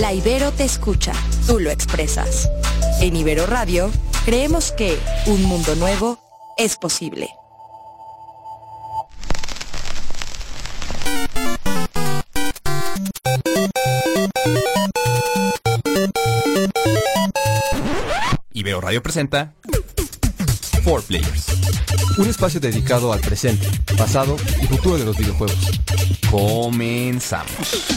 La Ibero te escucha, tú lo expresas. En Ibero Radio, creemos que un mundo nuevo es posible. Ibero Radio presenta 4 Players, un espacio dedicado al presente, pasado y futuro de los videojuegos. Comenzamos.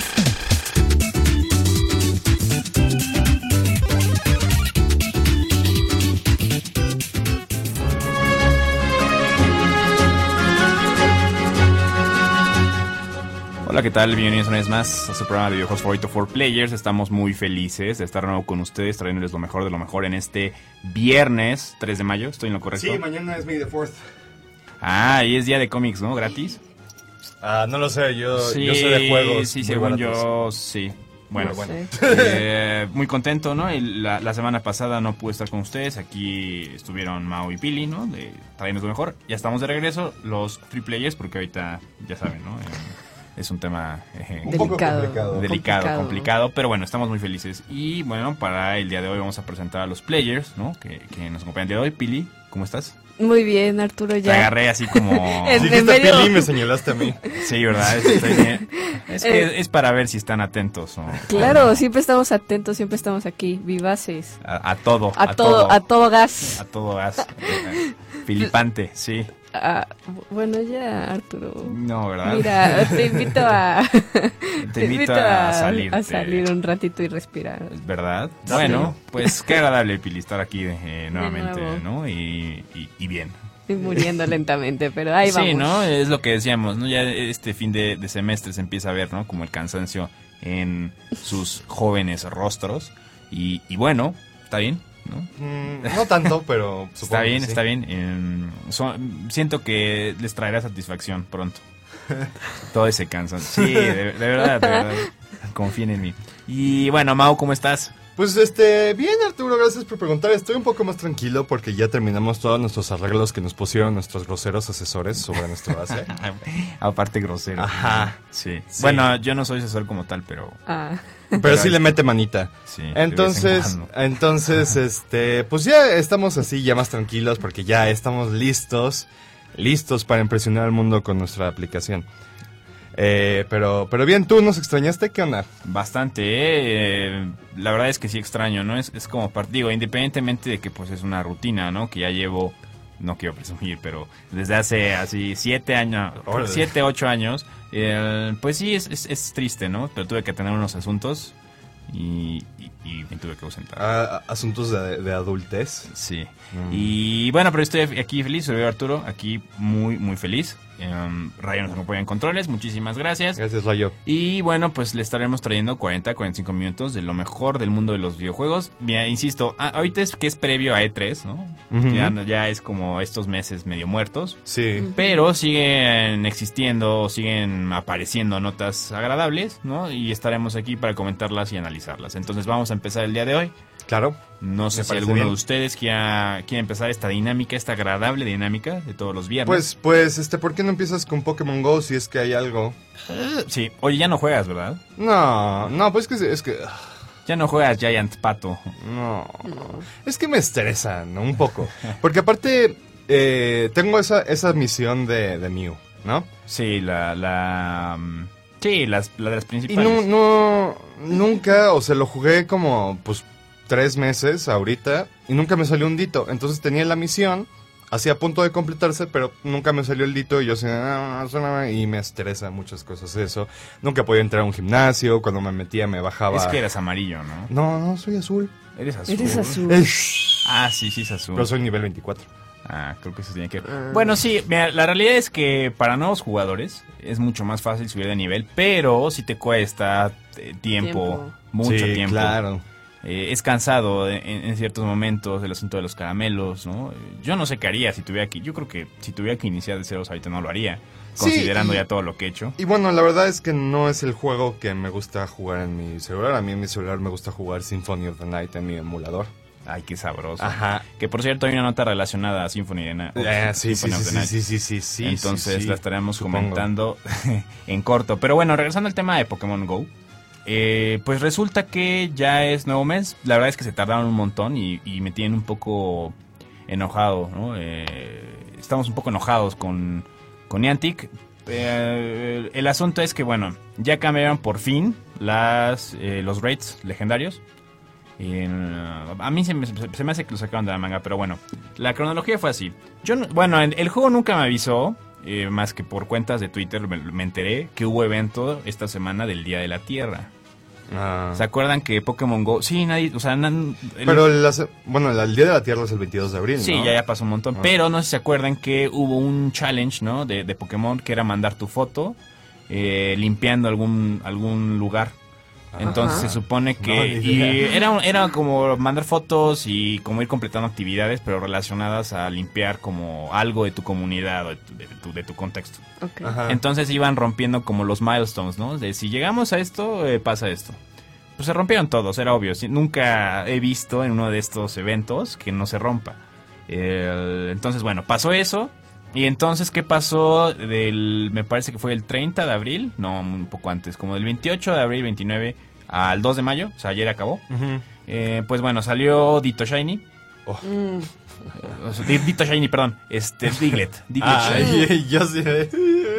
Hola, ¿qué tal? Bienvenidos una vez más a su programa de videojuegos favorito for Players. Estamos muy felices de estar de nuevo con ustedes, trayéndoles lo mejor de lo mejor en este viernes 3 de mayo. ¿Estoy en lo correcto? Sí, mañana es May the 4th. Ah, y es día de cómics, ¿no? ¿Gratis? Ah, no lo sé, yo, Sí, yo soy de juegos. Sí, según baratos. yo, sí. Bueno, bueno. Eh, muy contento, ¿no? La, la semana pasada no pude estar con ustedes. Aquí estuvieron Mao y Pili, ¿no? De trayéndonos lo mejor. Ya estamos de regreso, los free players, porque ahorita, ya saben, ¿no? Eh, es un tema eh, Un poco Delicado. complicado. delicado, complicado. complicado, pero bueno, estamos muy felices. Y bueno, para el día de hoy vamos a presentar a los players, ¿no? Que, que nos acompañan el día de hoy. Pili, ¿cómo estás? Muy bien, Arturo, Te ya. agarré así como... Medio- Pili y me señalaste a mí. Sí, ¿verdad? Estoy bien. Es que Eh. es para ver si están atentos o Claro, siempre estamos atentos, siempre estamos aquí, vivaces. a, a todo. A, todo, a todo gas. A todo gas. Filipante, sí. Ah, bueno, ya, Arturo. No, ¿verdad? Mira, te invito a... te invito a salir. a salir un ratito y respirar. ¿Verdad? Bueno, pues qué agradable, Pili, estar aquí eh, nuevamente. ¿no? Y, y- y bien. Estoy muriendo lentamente, pero ahí sí, vamos. ¿no? Es lo que decíamos, ¿no? Ya este fin de, de semestre se empieza a ver, ¿no? Como el cansancio en sus jóvenes rostros. Y, y bueno, está bien, ¿no? Mm, no tanto, pero supongo Está que bien, sí. está bien. Em, son- siento que les traerá satisfacción pronto. Todo ese cansancio. Sí, de, de verdad, de verdad. Confíen en mí. Y bueno, Mau, ¿cómo estás? Pues este, bien Arturo, gracias por preguntar. Estoy un poco más tranquilo porque ya terminamos todos nuestros arreglos que nos pusieron nuestros groseros asesores sobre nuestra base. Aparte grosero. Ajá. Sí. Sí. Bueno, yo no soy asesor como tal, pero Ah, Pero sí le mete manita. sí. Entonces, entonces, este, pues ya estamos así, ya más tranquilos, porque ya estamos listos, listos para impresionar al mundo con nuestra aplicación. Eh, pero, pero bien, ¿tú nos extrañaste? ¿Qué onda? Bastante, eh, la verdad es que sí extraño, ¿no? Es, es como partido, independientemente de que pues es una rutina, ¿no? Que ya llevo, no quiero presumir, pero desde hace así siete años, Órale. siete, ocho años, eh, pues sí, es, es, es triste, ¿no? Pero tuve que tener unos asuntos y, y- y me tuve que ausentar. Ah, asuntos de, de adultez. Sí. Mm. Y bueno, pero estoy aquí feliz, soy Arturo, aquí muy, muy feliz. Um, Rayo nos acompaña en controles, muchísimas gracias. Gracias, Rayo. Y bueno, pues le estaremos trayendo 40, 45 minutos de lo mejor del mundo de los videojuegos. Mira, insisto, ah, ahorita es que es previo a E3, ¿no? Ya, no- ya es como estos meses medio muertos. Sí. Pero siguen existiendo, siguen apareciendo notas agradables, ¿no? Y estaremos aquí para comentarlas y analizarlas. Entonces vamos a empezar el día de hoy. Claro. No sé si alguno bien. de ustedes quiera, quiere empezar esta dinámica, esta agradable dinámica de todos los viernes. Pues, pues, este, ¿por qué no empiezas con Pokémon Go si es que hay algo? sí. Oye, ya no juegas, ¿verdad? No, no, pues que es que... Ya no juegas Giant Pato. No. Es que me estresa, ¿no? Un poco. Porque aparte, eh, tengo esa, esa misión de, de Mew, ¿no? Sí, la... la mm, sí, las, la de las Y principales. no, no, nunca, o sea, lo jugué como, pues, tres meses ahorita y nunca me salió un dito. Entonces tenía la misión, así a punto de completarse, pero nunca me salió el dito y yo así, "Ah, suena", y me estresa muchas cosas eso. Nunca podía entrar a un gimnasio, cuando me metía me bajaba... Es que eras amarillo, ¿no? No, no, soy azul. Eres azul. eres azul. Eh, Ah, sí, sí es azul. Pero soy nivel 24. Ah, creo que eso tiene que ver. Bueno, sí, mira, la realidad es que para nuevos jugadores es mucho más fácil subir de nivel, pero si te cuesta eh, tiempo, Tiempo. mucho Sí, tiempo. claro. Eh, es cansado en, en ciertos momentos el asunto de los caramelos, ¿no? Yo no sé qué haría si tuviera que... Yo creo que si tuviera que iniciar de ceros ahorita no lo haría, Sí, considerando y- ya todo lo que he hecho. Y bueno, la verdad es que no es el juego que me gusta jugar en mi celular. A mí en mi celular me gusta jugar Symphony of the Night en mi emulador. Ay, qué sabroso. Ajá. Que por cierto hay una nota relacionada a Symphony, de Eh, sí, sí, sí, sí, Night. sí, sí, sí, sí, Entonces sí, la estaremos supongo. comentando en corto. Pero bueno, regresando al tema de Pokémon Go. Eh, pues resulta que ya es nuevo mes. La verdad es que se tardaron un montón y, y me tienen un poco enojado, ¿no? Eh, estamos un poco enojados con, con Niantic. Eh, el asunto es que, bueno, ya cambiaron por fin las, eh, los rates legendarios. En, uh, a mí se me, se me hace que lo sacaron de la manga, pero bueno, la cronología fue así. Yo, no- bueno, en- el juego nunca me avisó, eh, más que por cuentas de Twitter me, me enteré que hubo evento esta semana del Día de la Tierra. Ah. ¿Se acuerdan que Pokémon Go? Sí, nadie, o sea, nan- el- Pero bueno, el Día de la Tierra es el 22 de abril, Sí, ¿no? ya, ya pasó un montón. Ah. Pero no sé si se acuerdan que hubo un challenge, ¿no? De, de Pokémon que era mandar tu foto eh, limpiando algún, algún lugar. Entonces se supone que... No, y era, un- era como mandar fotos y como ir completando actividades, pero relacionadas a limpiar como algo de tu comunidad o de tu, de tu, de tu contexto. Entonces iban rompiendo como los milestones, ¿no? De si llegamos a esto, eh, pasa esto. Pues se rompieron todos, era obvio. Nunca he visto en uno de estos eventos que no se rompa. Entonces, bueno, pasó eso. Y entonces, ¿qué pasó del, me parece que fue el 30 de abril? No, un poco antes, como del 28 de abril, 29 al 2 de mayo, o sea, ayer acabó. Eh, pues bueno, salió Dito Shiny. Mm. O sea, Di- Dito Shiny, perdón, este, Diglett. Diglett Ah, Shiny. yo sí.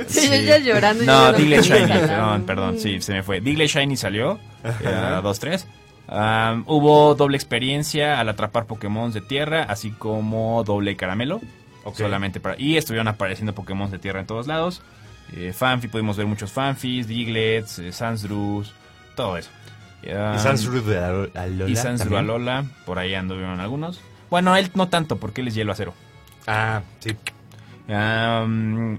Sí, yo ya llorando. No, ya Diglett Shiny, perdón, perdón, sí, se me fue. Diglett Shiny salió, era 2-3. Am, hubo doble experiencia al atrapar Pokémon de tierra, así como doble caramelo. Solamente para. Y estuvieron apareciendo Pokémon de tierra en todos lados. Eh, Fanfi, pudimos ver muchos Fanfis, Diglets, eh, Sansdrus, todo eso. Am, Y Sansru de Alo- Alola. y Sansdru. Alola, por ahí anduvieron algunos. Bueno, él no tanto, porque él es hielo acero. Ah, sí.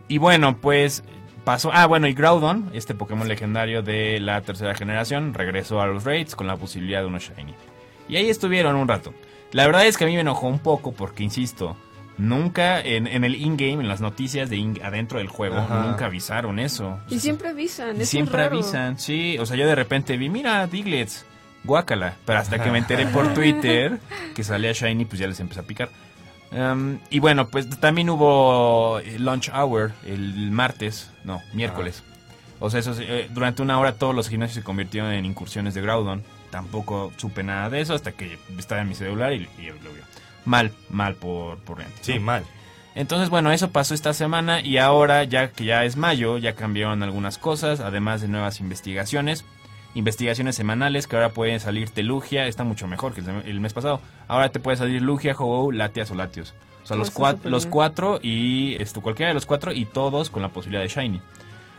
Y bueno, pues pasó. Ah, bueno, y Groudon, este Pokémon legendario de la tercera generación, regresó a los raids con la posibilidad de uno Shiny. Y ahí estuvieron un rato. La verdad es que a mí me enojó un poco porque, insisto, nunca en, en el in-game, en las noticias de in- adentro del juego, Ajá. nunca avisaron eso. Y siempre avisan. Y es siempre raro. avisan, sí. O sea, yo de repente vi, mira, Diglets, guácala. Pero hasta que me enteré por Twitter que salía Shiny, pues ya les empecé a picar. Um, y bueno, pues también hubo eh, Lunch Hour el martes, no, miércoles. O sea, eso, sí, eh, durante una hora todos los gimnasios se convirtieron en incursiones de Groudon. Tampoco supe nada de eso hasta que estaba en mi celular y, y lo vio. Mal, mal por, por Sí, ¿no? mal. Entonces, bueno, eso pasó esta semana y ahora, ya que ya es mayo, ya cambiaron algunas cosas, además de nuevas investigaciones. Investigaciones semanales que ahora pueden salirte Lugia, está mucho mejor que el, mes pasado. Ahora te puede salir Lugia, ho Latias o Latios. O sea, los, cua- los cuatro y esto, cualquiera de los cuatro y todos con la posibilidad de Shiny.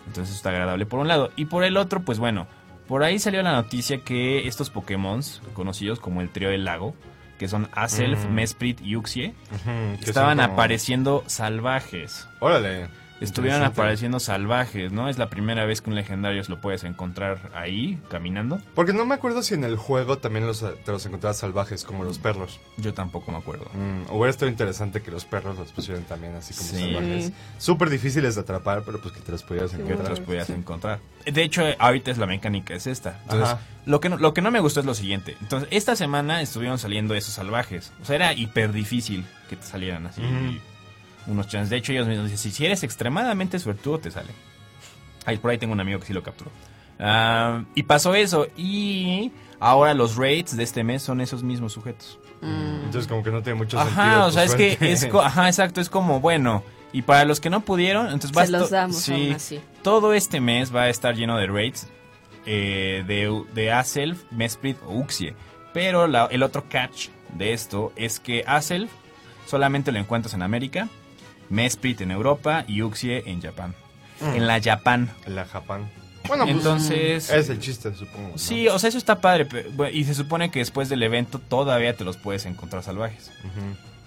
Entonces eso está agradable por un lado. Y por el otro, pues bueno, por ahí salió la noticia que estos Pokémon, conocidos como el trío del lago, que son Aself, Mm. Mesprit y Uxie, estaban como- apareciendo salvajes. Órale. Estuvieron apareciendo salvajes, ¿no? Es la primera vez que un legendario lo puedes encontrar ahí, caminando. Porque no me acuerdo si en el juego también los, te los encontrabas salvajes, como los perros. Yo tampoco me acuerdo. Mm, hubiera estado interesante que los perros los pusieran también así como Sí. salvajes. Súper difíciles de atrapar, pero pues que te los pudieras Que te encontrar. los pudieras encontrar. De hecho, ahorita es la mecánica, es esta. Entonces, Ajá. lo que, no, lo que no me gustó es lo siguiente. Entonces, esta semana estuvieron saliendo esos salvajes. O sea, era hiper difícil que te salieran así. Ujú. Unos chances. De hecho, ellos mismos dicen, si eres extremadamente suertudo, te sale. Ahí, por ahí tengo un amigo que sí lo capturó. Ah, y pasó eso. Y ahora los raids de este mes son esos mismos sujetos. Entonces como que no tiene mucho sentido. Ajá, o sea, es que es, ajá, exacto, es como, bueno, y para los que no pudieron, entonces Se vas los damos sí, así. todo este mes va a estar lleno de raids eh, de, de Aself, Mesprit o Uxie. Pero la- el otro catch de esto es que Aself solamente lo encuentras en América, Mesprit en Europa y Uxie en Japón. En la Japán. La Japán. Bueno, pues Entonces... es el chiste, supongo. ¿no? Sí, o sea, eso está padre. Y se supone que después del evento todavía te los puedes encontrar salvajes.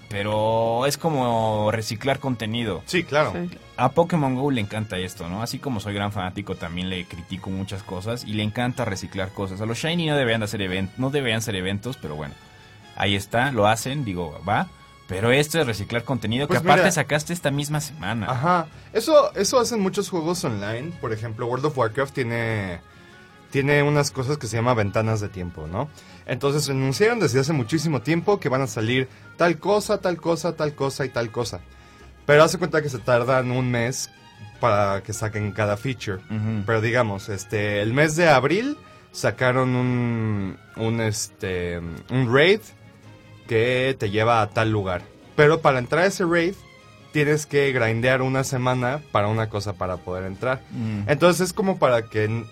Pero es como reciclar contenido. Sí, claro. Sí. A Pokémon Go le encanta esto, ¿no? Así como soy gran fanático, también le critico muchas cosas y le encanta reciclar cosas. A los Shiny no deberían de hacer eventos, no deberían ser eventos, pero bueno. Ahí está, lo hacen, digo, va. Pero esto es reciclar contenido Pues que aparte mira. sacaste esta misma semana. Ajá. Eso, eso hacen muchos juegos online. Por ejemplo, World of Warcraft tiene, tiene unas cosas que se llama ventanas de tiempo, ¿no? Entonces anunciaron desde hace muchísimo tiempo que van a salir tal cosa, tal cosa, tal cosa y tal cosa. Pero hace cuenta que se tardan un mes para que saquen cada feature. Pero digamos, este, el mes de abril sacaron un, un, este, un raid que te lleva a tal lugar. Pero para entrar a ese raid tienes que grindear una semana para una cosa para poder entrar. Mm. Entonces es como para que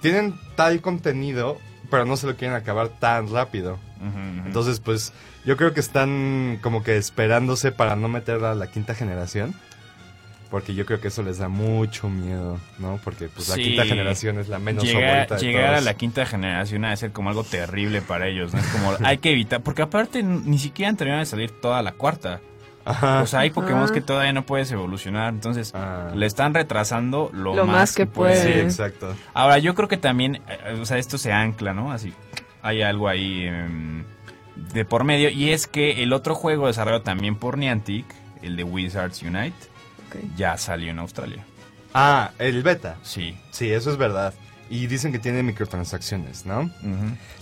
tienen tal contenido, pero no se lo quieren acabar tan rápido. Entonces, pues yo creo que están como que esperándose para no meter a la quinta generación. Porque yo creo que eso les da mucho miedo, ¿no? Porque pues la Sí. quinta generación es la menos favorita de llegar a la quinta generación ha de ser como algo terrible para ellos, ¿no? Es como, hay que evitar, porque aparte ni siquiera han terminado de salir toda la cuarta. Ajá. O sea, hay Pokémon Ajá. que todavía no puedes evolucionar, entonces Ah. le están retrasando lo, Lo más que Sí, pueden. exacto. Ahora, yo creo que también, eh, o sea, esto se ancla, ¿no? Así, hay algo ahí em, de por medio, y es que el otro juego desarrollado también por Niantic, el de Wizards Unite, Ya salió en Australia. Ah, el beta. Sí. Sí, eso es verdad. Y dicen que tiene microtransacciones, ¿no?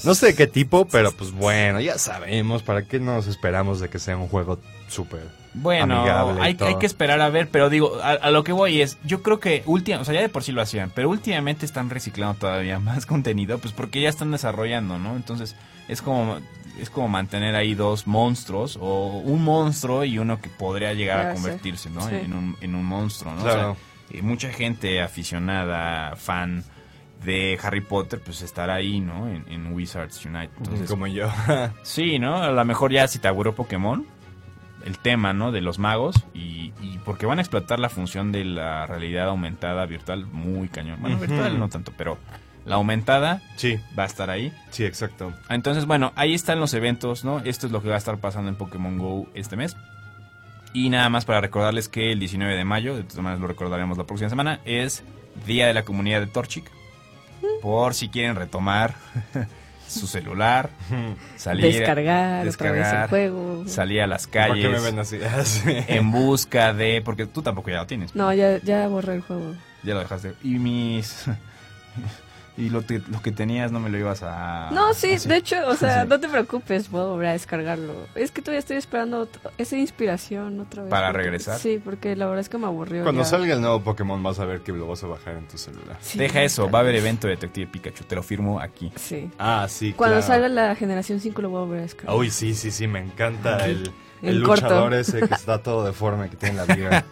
No sé de qué tipo, pero pues bueno, ya sabemos. ¿Para qué nos esperamos de que sea un juego súper Bueno, amigable hay, hay que esperar a ver, pero digo, a, a lo que voy es, yo creo que última, o sea, ya de por sí lo hacían, pero últimamente están reciclando todavía más contenido, pues porque ya están desarrollando, ¿no? Entonces, es como es como mantener ahí dos monstruos o un monstruo y uno que podría llegar a convertirse, ¿no? Sí. En un en un monstruo, ¿no? O Claro. sea, eh, mucha gente aficionada, fan de Harry Potter, pues estará ahí, ¿no? En, en Wizards Unite. Entonces, como yo. Sí, ¿no? A lo mejor ya si te aburrió Pokémon, el tema, ¿no? De los magos y, y porque van a explotar la función de la realidad aumentada virtual muy cañón. Bueno, virtual no tanto, pero la aumentada sí, va a estar ahí. sí, exacto. Entonces, bueno, ahí están los eventos, ¿no? Esto es lo que va a estar pasando en Pokémon Go este mes. Y nada más para recordarles que el 19 de mayo, de todas maneras lo recordaremos la próxima semana, es Día de la Comunidad de Torchic. Por si quieren retomar su celular, salir, Descargar, otra vez descargar, el juego. salir a las ¿Por qué me calles ven así? Ah, en busca de... Porque tú tampoco ya lo tienes. No, ya, ya borré el juego. Ya lo dejaste. Y mis... y lo, que- lo que tenías no me lo ibas a... No, sí, así. de hecho, o sea, no te preocupes, voy a volver a descargarlo. Es que todavía estoy esperando esa inspiración otra vez. ¿Para porque- regresar? Sí, porque la verdad es que me aburrió. Cuando ya. salga el nuevo Pokémon vas a ver que lo vas a bajar en tu celular. Sí, Deja eso, va a haber evento de Detective Pikachu, te lo firmo aquí. Sí. Ah, sí, Cuando claro. salga la generación 5 lo voy a volver a descargar. Uy, sí, sí, sí, me encanta el, El corto. luchador ese que está todo deforme, que tiene la liga.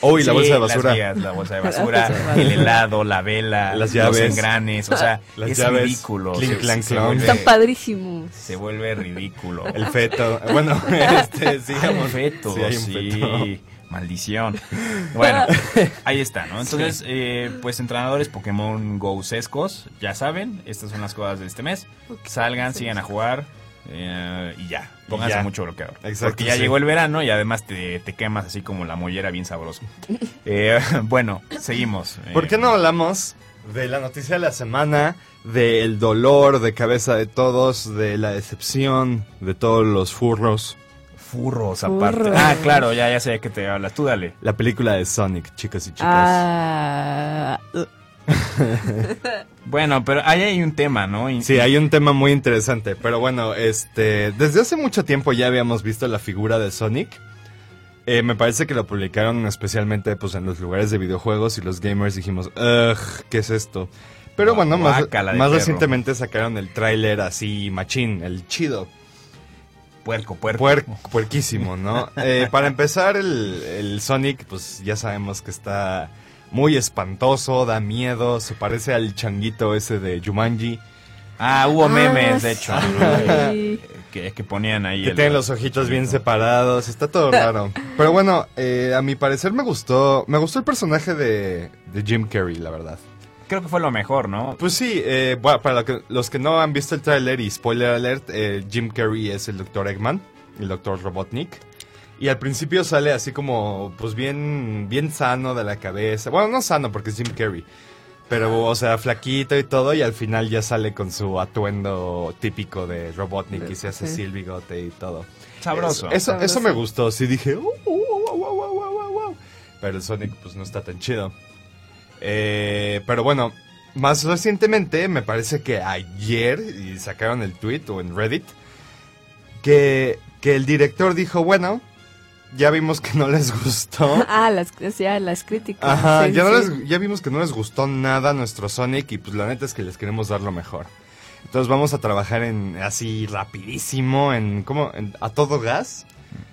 Uy, la Sí, bolsa de las basura. vías, la bolsa de La basura, bolsa de basura. el helado, la vela, Las los llaves. engranes, o sea, Las es llaves, ridículo. clink, se- clank, se, clonk. vuelve, Están padrísimos. se vuelve ridículo. El feto. Bueno, este, sigamos. un feto, Sí, hay un sí, feto. maldición. Bueno, ahí está, ¿no? Entonces, eh, pues entrenadores Pokémon Go sescos, ya saben, estas son las cosas de este mes. Salgan, sigan a jugar eh, y ya, pónganse ya. mucho bloqueador. Exacto, Porque ya sí. llegó el verano y además te, te quemas así como la mollera bien sabroso. Eh, bueno, seguimos. ¿Por qué Eh, no hablamos de la noticia de la semana, del dolor de cabeza de todos, de la decepción de todos los furros? Furros aparte. Furros. Ah, claro, ya, ya sé de qué te hablas. Tú dale. La película de Sonic, chicas y chicas. Ah, uh, Bueno, pero ahí hay un tema, ¿no? Sí, hay un tema muy interesante, pero bueno, este, desde hace mucho tiempo ya habíamos visto la figura de Sonic. Eh, me parece que lo publicaron especialmente pues en los lugares de videojuegos y los gamers dijimos, ugh, ¿qué es esto? Pero bueno, más, recientemente sacaron el tráiler así machín, el chido, Puerco, puerco. puer- puerquísimo, ¿no? Eh, para empezar, el, el Sonic, pues ya sabemos que está muy espantoso, da miedo, se parece al changuito ese de Jumanji. Ah, hubo memes, de hecho, sí. que, que ponían ahí. Que el- tienen los ojitos bien separados, está todo raro. Pero bueno, eh, a mi parecer me gustó, me gustó el personaje de, de Jim Carrey, la verdad. Creo que fue lo mejor, ¿no? Pues sí, eh, bueno, para lo que- los que no han visto el tráiler y spoiler alert, eh, Jim Carrey es el Dr. Eggman, el Dr. Robotnik. Y al principio sale así como, pues bien, bien sano de la cabeza. Bueno, no sano porque es Jim Carrey. Pero, o sea, flaquito y todo, y al final ya sale con su atuendo típico de Robotnik y se hace Sí. así el bigote y todo. Sabroso. Eso, eso, Sabroso. eso me gustó, sí dije, "Uh, uh, uh, uh, uh, uh, uh, uh". pero el Sonic pues no está tan chido. Eh, pero bueno, más recientemente me parece que ayer, y sacaron el tweet o en Reddit, que, que el director dijo, bueno, ya vimos que no les gustó. Ah, las, ya, las críticas. Ajá, Sí, ya, no sí. les- ya vimos que no les gustó nada nuestro Sonic y pues la neta es que les queremos dar lo mejor. Entonces vamos a trabajar en así rapidísimo, en ¿cómo? En- a todo gas.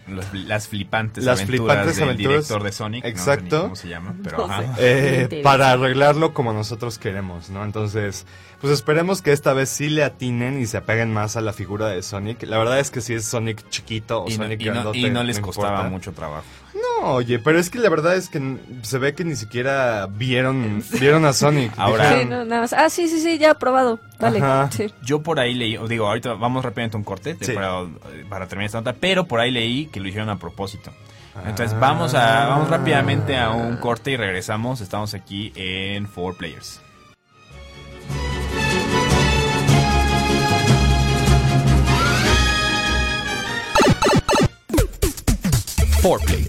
Los- las flipantes Las aventuras flipantes del aventuras. director de Sonic. no sé ni Exacto. cómo se llama, pero No ajá. eh, para arreglarlo como nosotros queremos, ¿no? Entonces, pues esperemos que esta vez sí le atinen y se apeguen más a la figura de Sonic. La verdad es que si es Sonic chiquito o Y no, Sonic y no- grandote, y no les costaba importa. mucho trabajo oye, pero es que la verdad es que se ve que ni siquiera vieron, vieron a Sonic. Ahora. Sí, no, nada más. Ah, sí, sí, sí, ya aprobado. Dale. Sí. Yo por ahí leí, digo, ahorita vamos rápidamente a un corte para, terminar esta nota, pero por ahí leí que lo hicieron a propósito. Entonces ah. vamos a vamos rápidamente a un corte y regresamos. Estamos aquí en Four Players. Four Play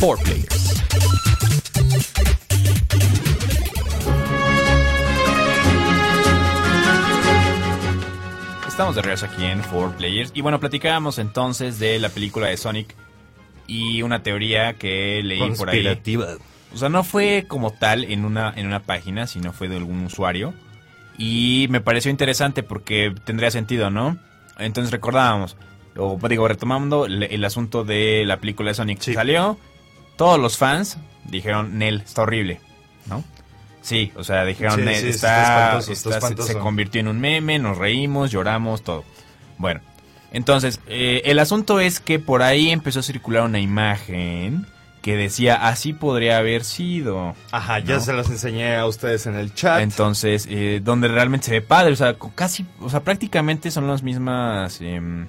4 Players. Estamos de regreso aquí en 4 Players. Y bueno, platicábamos entonces de la película de Sonic y una teoría que leí por ahí. O sea, no fue como tal en una, en una página, sino fue de algún usuario. Y me pareció interesante porque tendría sentido, ¿no? Entonces recordábamos, o digo, retomando el, el asunto de la película de Sonic. Sí. Salió, todos los fans dijeron, Nel, está horrible, ¿no? Sí, o sea, dijeron, Sí, "Nel, sí, está, está espantoso, está está- se- espantoso". se convirtió en un meme, nos reímos, lloramos, todo. Bueno, entonces, eh, el asunto es que por ahí empezó a circular una imagen que decía, así podría haber sido. Ajá, ya ¿no? se los enseñé a ustedes en el chat. Entonces, eh, donde realmente se ve padre, o sea, casi, o sea, prácticamente son los mismas em,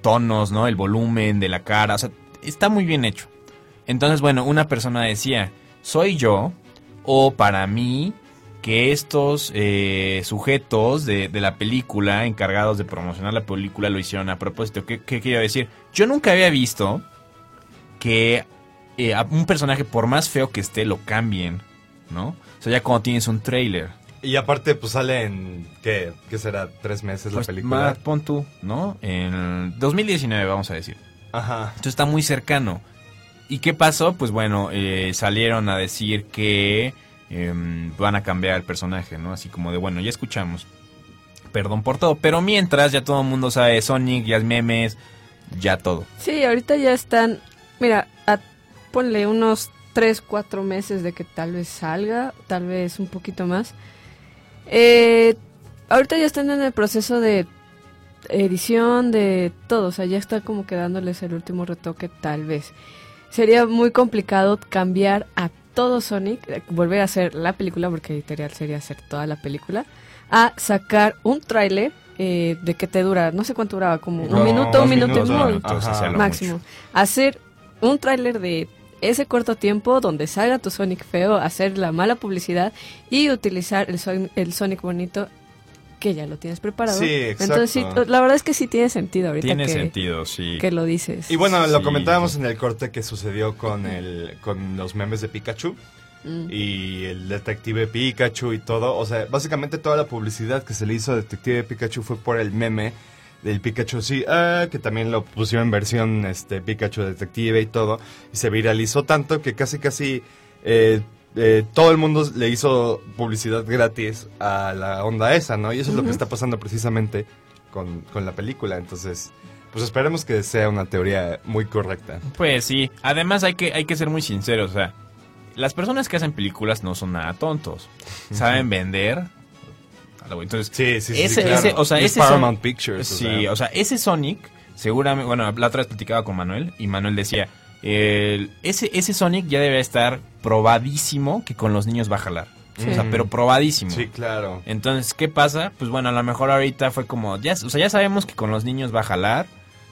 tonos, ¿no? El volumen de la cara, o sea, está muy bien hecho. Entonces, bueno, una persona decía, soy yo, o para mí, que estos eh, sujetos de, de la película, encargados de promocionar la película, lo hicieron a propósito. ¿Qué, qué quiero decir? Yo nunca había visto que eh, a un personaje, por más feo que esté, lo cambien, ¿no? O sea, ya cuando tienes un trailer. Y aparte, pues sale en, ¿qué, qué será? ¿Tres meses Pues, la película? más, pon tú, ¿no? En 2019, vamos a decir. Ajá. Entonces está muy cercano. ¿Y qué pasó? Pues bueno, eh, salieron a decir que em, van a cambiar el personaje, ¿no? Así como de, bueno, ya escuchamos. Perdón por todo. Pero mientras ya todo el mundo sabe Sonic, ya es memes, ya todo. Sí, ahorita ya están, mira, ponle unos 3, 4 meses de que tal vez salga, tal vez un poquito más. Eh, ahorita ya están en el proceso de edición, de todo, o sea, ya está como que dándoles el último retoque tal vez. Sería muy complicado cambiar a todo Sonic, eh, volver a hacer la película, porque editorial sería hacer toda la película, a sacar un tráiler eh, de que te dura, no sé cuánto duraba, como No, un minuto, un minuto y minutos, muy Entonces, Ajá. máximo. mucho. Hacer un tráiler de ese corto tiempo donde salga tu Sonic feo, hacer la mala publicidad y utilizar el, Son- el Sonic bonito que ya lo tienes preparado. Sí, exacto. Entonces, sí, la verdad es que sí tiene sentido ahorita Tiene que, sentido, sí. que lo dices. Y bueno, lo Sí. comentábamos en el corte que sucedió con el con los memes de Pikachu Mm. y el detective Pikachu y todo. O sea, básicamente toda la publicidad que se le hizo a Detective Pikachu fue por el meme del Pikachu sí, ah, que también lo pusieron en versión este Pikachu Detective y todo. Y se viralizó tanto que casi casi eh, eh, todo el mundo le hizo publicidad gratis a la onda esa, ¿no? Y eso es lo que está pasando precisamente con, con la película. Entonces, pues esperemos que sea una teoría muy correcta. Pues sí, además hay que, hay que ser muy sinceros, o sea, las personas que hacen películas no son nada tontos, saben vender. Entonces, Sí, sí, sí. Ese- claro. ese- o sea, ese Paramount Son- Pictures. o sí, sea. o sea, ese Sonic, seguramente, bueno, la otra vez platicaba con Manuel y Manuel decía, el- ese, ese Sonic ya debe estar probadísimo que con los niños va a jalar. Sí. O sea, pero probadísimo. Sí, claro. Entonces, ¿qué pasa? Pues bueno, a lo mejor ahorita fue como, ya, o sea, ya sabemos que con los niños va a jalar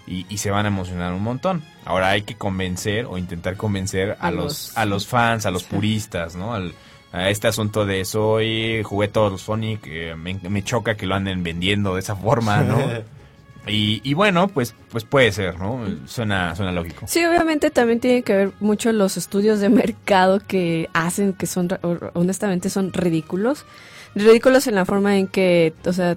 y, y se van a emocionar un montón. Ahora hay que convencer o intentar convencer a, A los, los- a los fans, a los Sí. puristas, ¿no? Al- a este asunto de soy, jugué todos los Sonic, eh, me, me choca que lo anden vendiendo de esa forma, ¿no? y, y bueno, pues, pues puede ser, ¿no? Suena, suena lógico. Sí, obviamente también tiene que ver mucho los estudios de mercado que hacen que son, honestamente, son ridículos. Ridículos en la forma en que, o sea,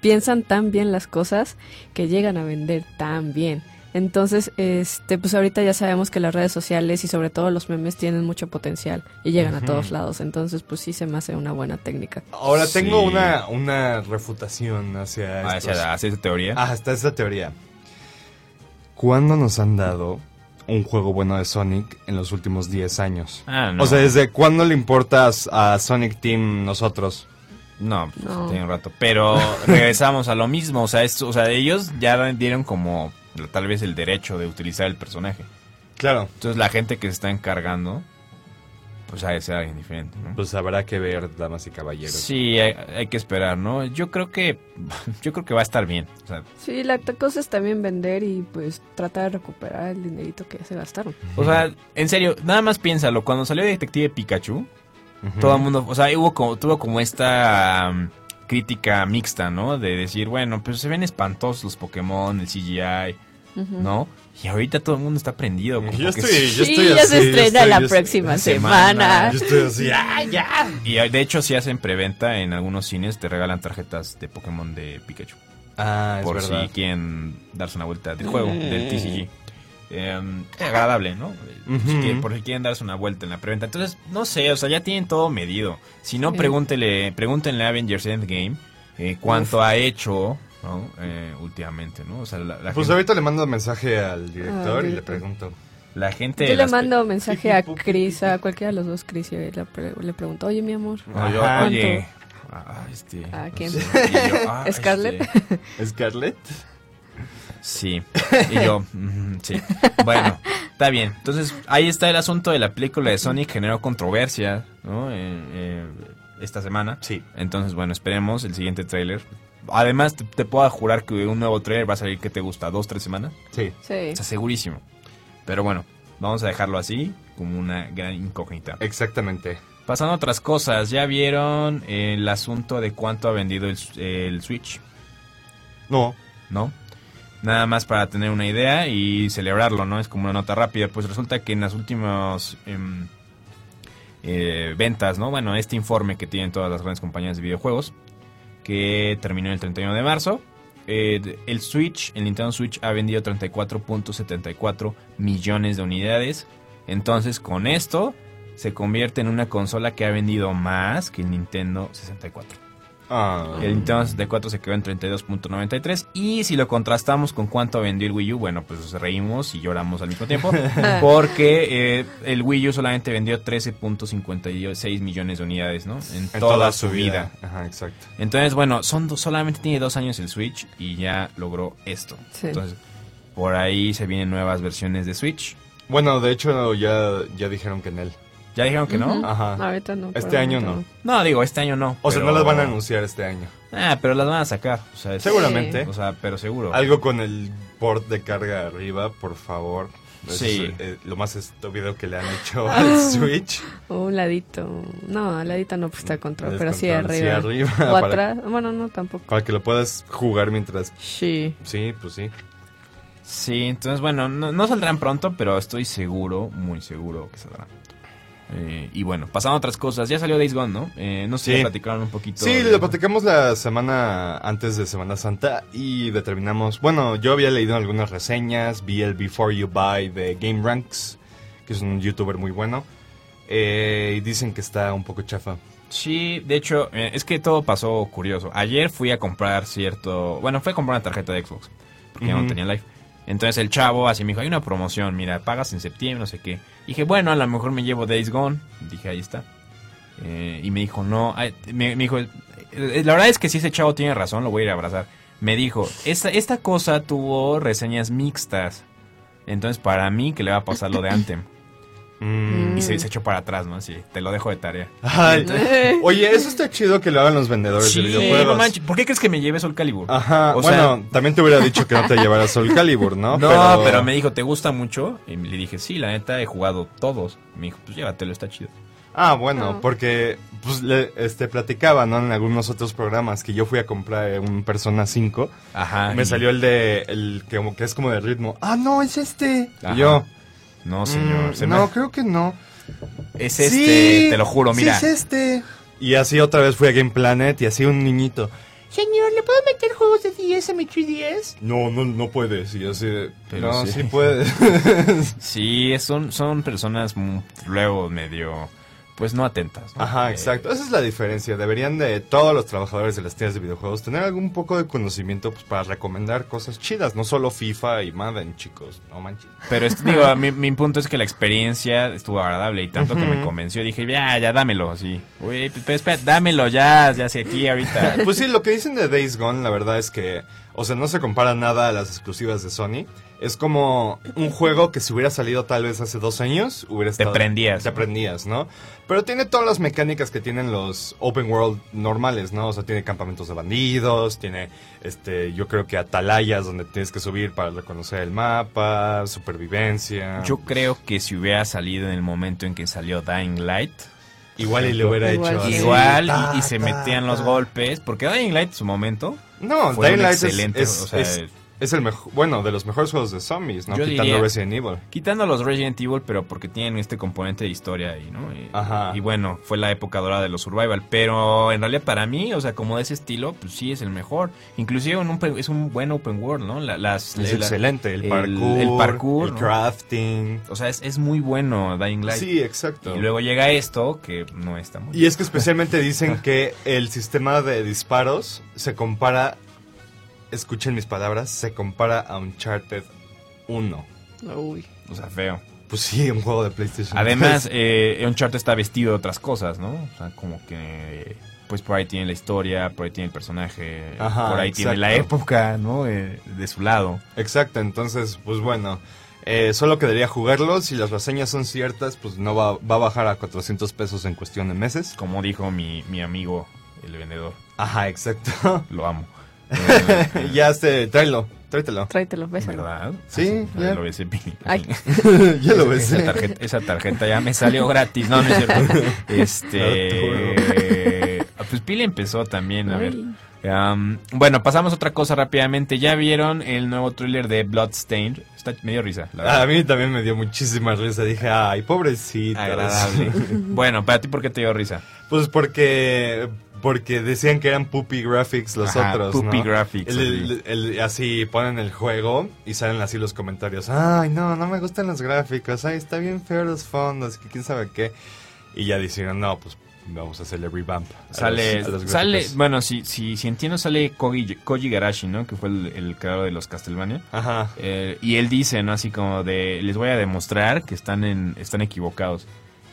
piensan tan bien las cosas que llegan a vender tan bien. Entonces, este, pues ahorita ya sabemos que las redes sociales y sobre todo los memes tienen mucho potencial y llegan a todos lados. Entonces, pues sí se me hace una buena técnica. Ahora tengo una, una refutación hacia Ah, estos. Hacia, hacia esa teoría. Ah, está esta teoría. ¿Cuándo nos han dado un juego bueno de Sonic en los últimos 10 años? Ah, no. O sea, ¿desde cuándo le importa a a Sonic Team nosotros? No, pues, No. tiene un rato. Pero regresamos a lo mismo. O sea, esto, o sea, ellos ya dieron como tal vez el derecho de utilizar el personaje. Claro. Entonces la gente que se está encargando, pues ha de ser alguien diferente, ¿no? Pues habrá que ver, damas y caballeros. Sí, hay, hay que esperar, ¿no? Yo creo que yo creo que va a estar bien. O sea, Sí, la cosa es también vender y pues tratar de recuperar el dinerito que ya se gastaron. o sea, en serio, nada más piénsalo. Cuando salió Detective Pikachu, todo el mundo, o sea, hubo como, tuvo como esta um, crítica mixta, ¿no? De decir, bueno, pues se ven espantosos los Pokémon, el CGI, ¿no? Y ahorita todo el mundo está prendido. como Yo que estoy, yo sí, estoy ya así, se yo estrena estoy- la yo próxima estoy- semana. Yo estoy así, ¡ah, ya! Y eh, de hecho, si hacen preventa en algunos cines, te regalan tarjetas de Pokémon de Pikachu. Ah, es por verdad. si quieren darse una vuelta del juego, del TCG. Eh, agradable, ¿no? Si quieren- por si quieren darse una vuelta en la preventa. Entonces, no sé, o sea, ya tienen todo medido. Si no, Sí. pregúntele, pregúntenle a Avengers Endgame eh, cuánto ha hecho ¿no? Eh, últimamente, ¿no? O sea, la, la Pues gente, ahorita le mando mensaje al director Ah, y le pregunto. la gente Yo le mando mensaje a Chris, a cualquiera de los dos Chris, y le, pre- le pregunto, oye, mi amor, No, yo, Ajá. oye, ah, este, ¿A quién? no sé, y yo, ah, ¿Scarlett? este, ¿Scarlett? Sí. Y yo, mm, sí. Bueno, está bien. Entonces, ahí está el asunto de la película de Sonic. Generó controversia, ¿no? Eh, eh, esta semana. Sí. Entonces, bueno, esperemos el siguiente tráiler. Además, te, te puedo jurar que un nuevo tráiler va a salir, que te gusta? ¿Dos, tres semanas? Sí. Sí. O sea, segurísimo. Pero bueno, vamos a dejarlo así, como una gran incógnita. Exactamente. Pasando a otras cosas, ¿ya vieron el asunto de cuánto ha vendido el, el Switch? No. ¿no? Nada más para tener una idea y celebrarlo, ¿no? Es como una nota rápida. Pues resulta que en las últimas em, eh, ventas, ¿no? Bueno, este informe que tienen todas las grandes compañías de videojuegos, que terminó el 31 de marzo, eh, el Switch, el Nintendo Switch ha vendido 34.74 millones de unidades. Entonces, con esto se convierte en una consola que ha vendido más que el Nintendo 64. Ah. El Nintendo 64 se quedó en 32.93 y si lo contrastamos con cuánto vendió el Wii U, bueno, pues reímos y lloramos al mismo tiempo porque eh, el Wii U solamente vendió 13.56 millones de unidades, ¿no? En, En toda, su vida. Ajá, exacto. Entonces, bueno, son dos- solamente tiene dos años el Switch y ya logró esto. Sí. Entonces, por ahí se vienen nuevas versiones de Switch. Bueno, de hecho ya, ya dijeron que en él. ¿Ya dijeron que no? Ajá. Ahorita no. Este año momento No, digo, este año no. O sea, no las van a anunciar este año. Ah, pero las van a sacar. O sea, es- Seguramente. O sea, pero seguro. Algo con el port de carga arriba, por favor. Sí. es, eh, lo más estúpido que le han hecho al Switch. O un ladito. No, al ladito no pues está control, Es pero sí control, sí, arriba. arriba, O para- atrás. Bueno, no tampoco. Para que lo puedas jugar mientras... Sí. Sí, pues sí. Sí, entonces bueno, no, no saldrán pronto, pero estoy seguro, muy seguro que saldrán. Eh, y bueno, pasando a otras cosas, ya salió Days Gone, ¿no? Eh, no sé Sí. si platicaron un poquito. Sí, de- lo platicamos la semana antes de Semana Santa y determinamos, bueno, yo había leído algunas reseñas, vi el Before You Buy de Game Ranks, que es un youtuber muy bueno, eh, y dicen que está un poco chafa. Sí, de hecho, eh, es que todo pasó curioso. Ayer fui a comprar cierto... Bueno, fui a comprar una tarjeta de Xbox, porque ya no tenía live. Entonces el chavo así me dijo, hay una promoción, mira, pagas en septiembre, no sé qué. Dije, bueno, a lo mejor me llevo Days Gone. Dije, ahí está. Eh, y me dijo, no, me dijo, eh, la verdad es que si ese chavo tiene razón, lo voy a ir a abrazar. Me dijo, esta, esta cosa tuvo reseñas mixtas. Entonces para mí que le va a pasar lo de Anthem. Mm. Y se, se echó para atrás, ¿no? Así, te lo dejo de tarea. Ay, oye, eso está chido que lo hagan los vendedores de Sí, videojuegos. no manches, ¿por qué crees que me lleve Soul Calibur? Ajá, O sea- bueno, también te hubiera dicho que no te llevaras Soul Calibur, ¿no? No, pero... me dijo, ¿te gusta mucho? Y le dije, sí, la neta he jugado todos. Me dijo, pues llévatelo, está chido. Ah, bueno, No. porque pues le, este platicaba, ¿no? En algunos otros programas que yo fui a comprar un Persona 5, Ajá. me y- salió el de el que, como que es como de ritmo. Ah, no, es este. Ajá. Y yo, No, señor. mm, se no, me- creo que no. Es este, Sí, te lo juro, mira. Sí, es este. Y así otra vez fui a Game Planet y así un niñito. Señor, ¿le puedo meter juegos de 10 a mi 3DS? No, no, no puedes. Y así de, Pero no, sí. sí, puedes. Sí, son, son personas luego medio, pues no atentas. ¿no? Ajá, Eh, exacto. Esa es la diferencia. Deberían de todos los trabajadores de las tiendas de videojuegos tener algún poco de conocimiento pues, para recomendar cosas chidas. No solo FIFA y Madden, chicos. No manches. Pero es- digo, mi, mi punto es que la experiencia estuvo agradable y tanto que me convenció. Dije, ya, ya, dámelo, así. Güey, pero espera, dámelo ya, ya sé, aquí ahorita. Pues sí, lo que dicen de Days Gone, la verdad es que, o sea, no se compara nada a las exclusivas de Sony. Es como un juego que si hubiera salido tal vez hace dos años, hubiera estado... prendías, Te prendías, ¿no? Pero tiene todas las mecánicas que tienen los open world normales, ¿no? O sea, tiene campamentos de bandidos, tiene, este, yo creo que atalayas donde tienes que subir para reconocer el mapa, supervivencia. Yo creo que si hubiera salido en el momento en que salió Dying Light, Igual y le hubiera Igual hecho así, igual y, y se ta, metían los golpes, porque Dying Light en su momento No, fue Dying Light es- excelente, es, o sea, es Es el mejor, bueno, de los mejores juegos de zombies, ¿no? Yo Quitando diría- Resident Evil. Quitando los Resident Evil, pero porque tienen este componente de historia ahí, ¿no? Y, Ajá. y bueno, fue la época dorada de los survival, pero en realidad para mí, o sea, como de ese estilo, pues sí es el mejor. Inclusive en un open- es un buen open world, ¿no? La- las, Es la- excelente, el el- parkour, el parkour, el ¿no? crafting. O sea, es, es muy bueno Dying Light. Sí, exacto. Y luego llega esto, que no está muy Y es que especialmente dicen que el sistema de disparos se compara, escuchen mis palabras, se compara a Uncharted 1. Uy. O sea, feo. Pues sí, un juego de PlayStation. Además, eh, Uncharted está vestido de otras cosas, ¿no? O sea, como que... Pues por ahí tiene la historia, por ahí tiene el personaje, Ajá, por ahí tiene la época, ¿no? Eh, de su lado. Exacto, entonces, pues bueno, eh, solo quedaría jugarlo. Si las reseñas son ciertas, pues no va, va a bajar a 400 pesos en cuestión de meses. Como dijo mi, mi amigo, el vendedor. Ajá, exacto. Lo amo. Ya este, tráelo, tráetelo. Tráetelo, bésalo. ¿Verdad? Sí, Ah, ya. Lo besé, Pili. Ay. ya lo ves. Esa tarjeta, esa tarjeta ya me salió gratis. No, no es cierto. Este. Pues Pili empezó también, a ver. Um, bueno, pasamos a otra cosa rápidamente. ¿Ya vieron el nuevo thriller de Bloodstained? Está medio risa, la verdad. A mí también me dio muchísima risa. Dije, ay, pobrecito. Agradable. bueno, para ti, ¿por qué te dio risa? Pues porque porque decían que eran poopy graphics los Ajá, otros, poopy ¿no? graphics, El- el- el- así ponen el juego y salen así los comentarios. Ay, no, no me gustan los gráficos. Ay, está bien feo los fondos, que quién sabe qué. Y ya dijeron, no, pues vamos a hacerle revamp. a Sale, los- a los sale, gráficos. bueno, si, si, si entiendo, sale Koji, Koji Garashi, ¿no? Que fue el, el creador de los Castlevania. Ajá. Eh, y él dice, ¿no? Así como de, les voy a demostrar que están en, están equivocados.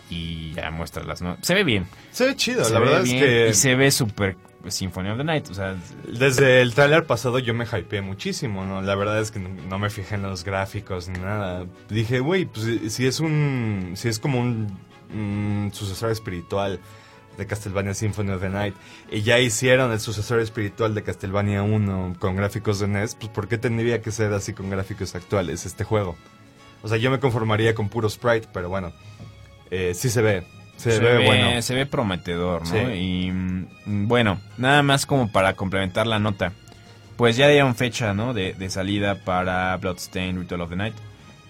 Y ya muéstralas, ¿no? Se ve bien. Se ve chido, se la ve verdad bien es que Y se ve súper Symphony of the Night, o sea... desde el tráiler pasado yo me hypeé muchísimo, ¿no? La verdad es que no, me fijé en los gráficos ni nada. Dije, güey, pues si es un... si es como un, un sucesor espiritual de Castlevania Symphony of the Night y ya hicieron el sucesor espiritual de Castlevania 1 con gráficos de NES, pues ¿por qué tendría que ser así con gráficos actuales este juego? O sea, yo me conformaría con puro sprite, pero bueno, eh, sí se ve, se, ve, bueno. se ve prometedor, ¿no? Sí. Y mm, bueno, nada más como para complementar la nota. Pues ya dieron fecha, ¿no? De, de salida para Bloodstained Ritual of the Night.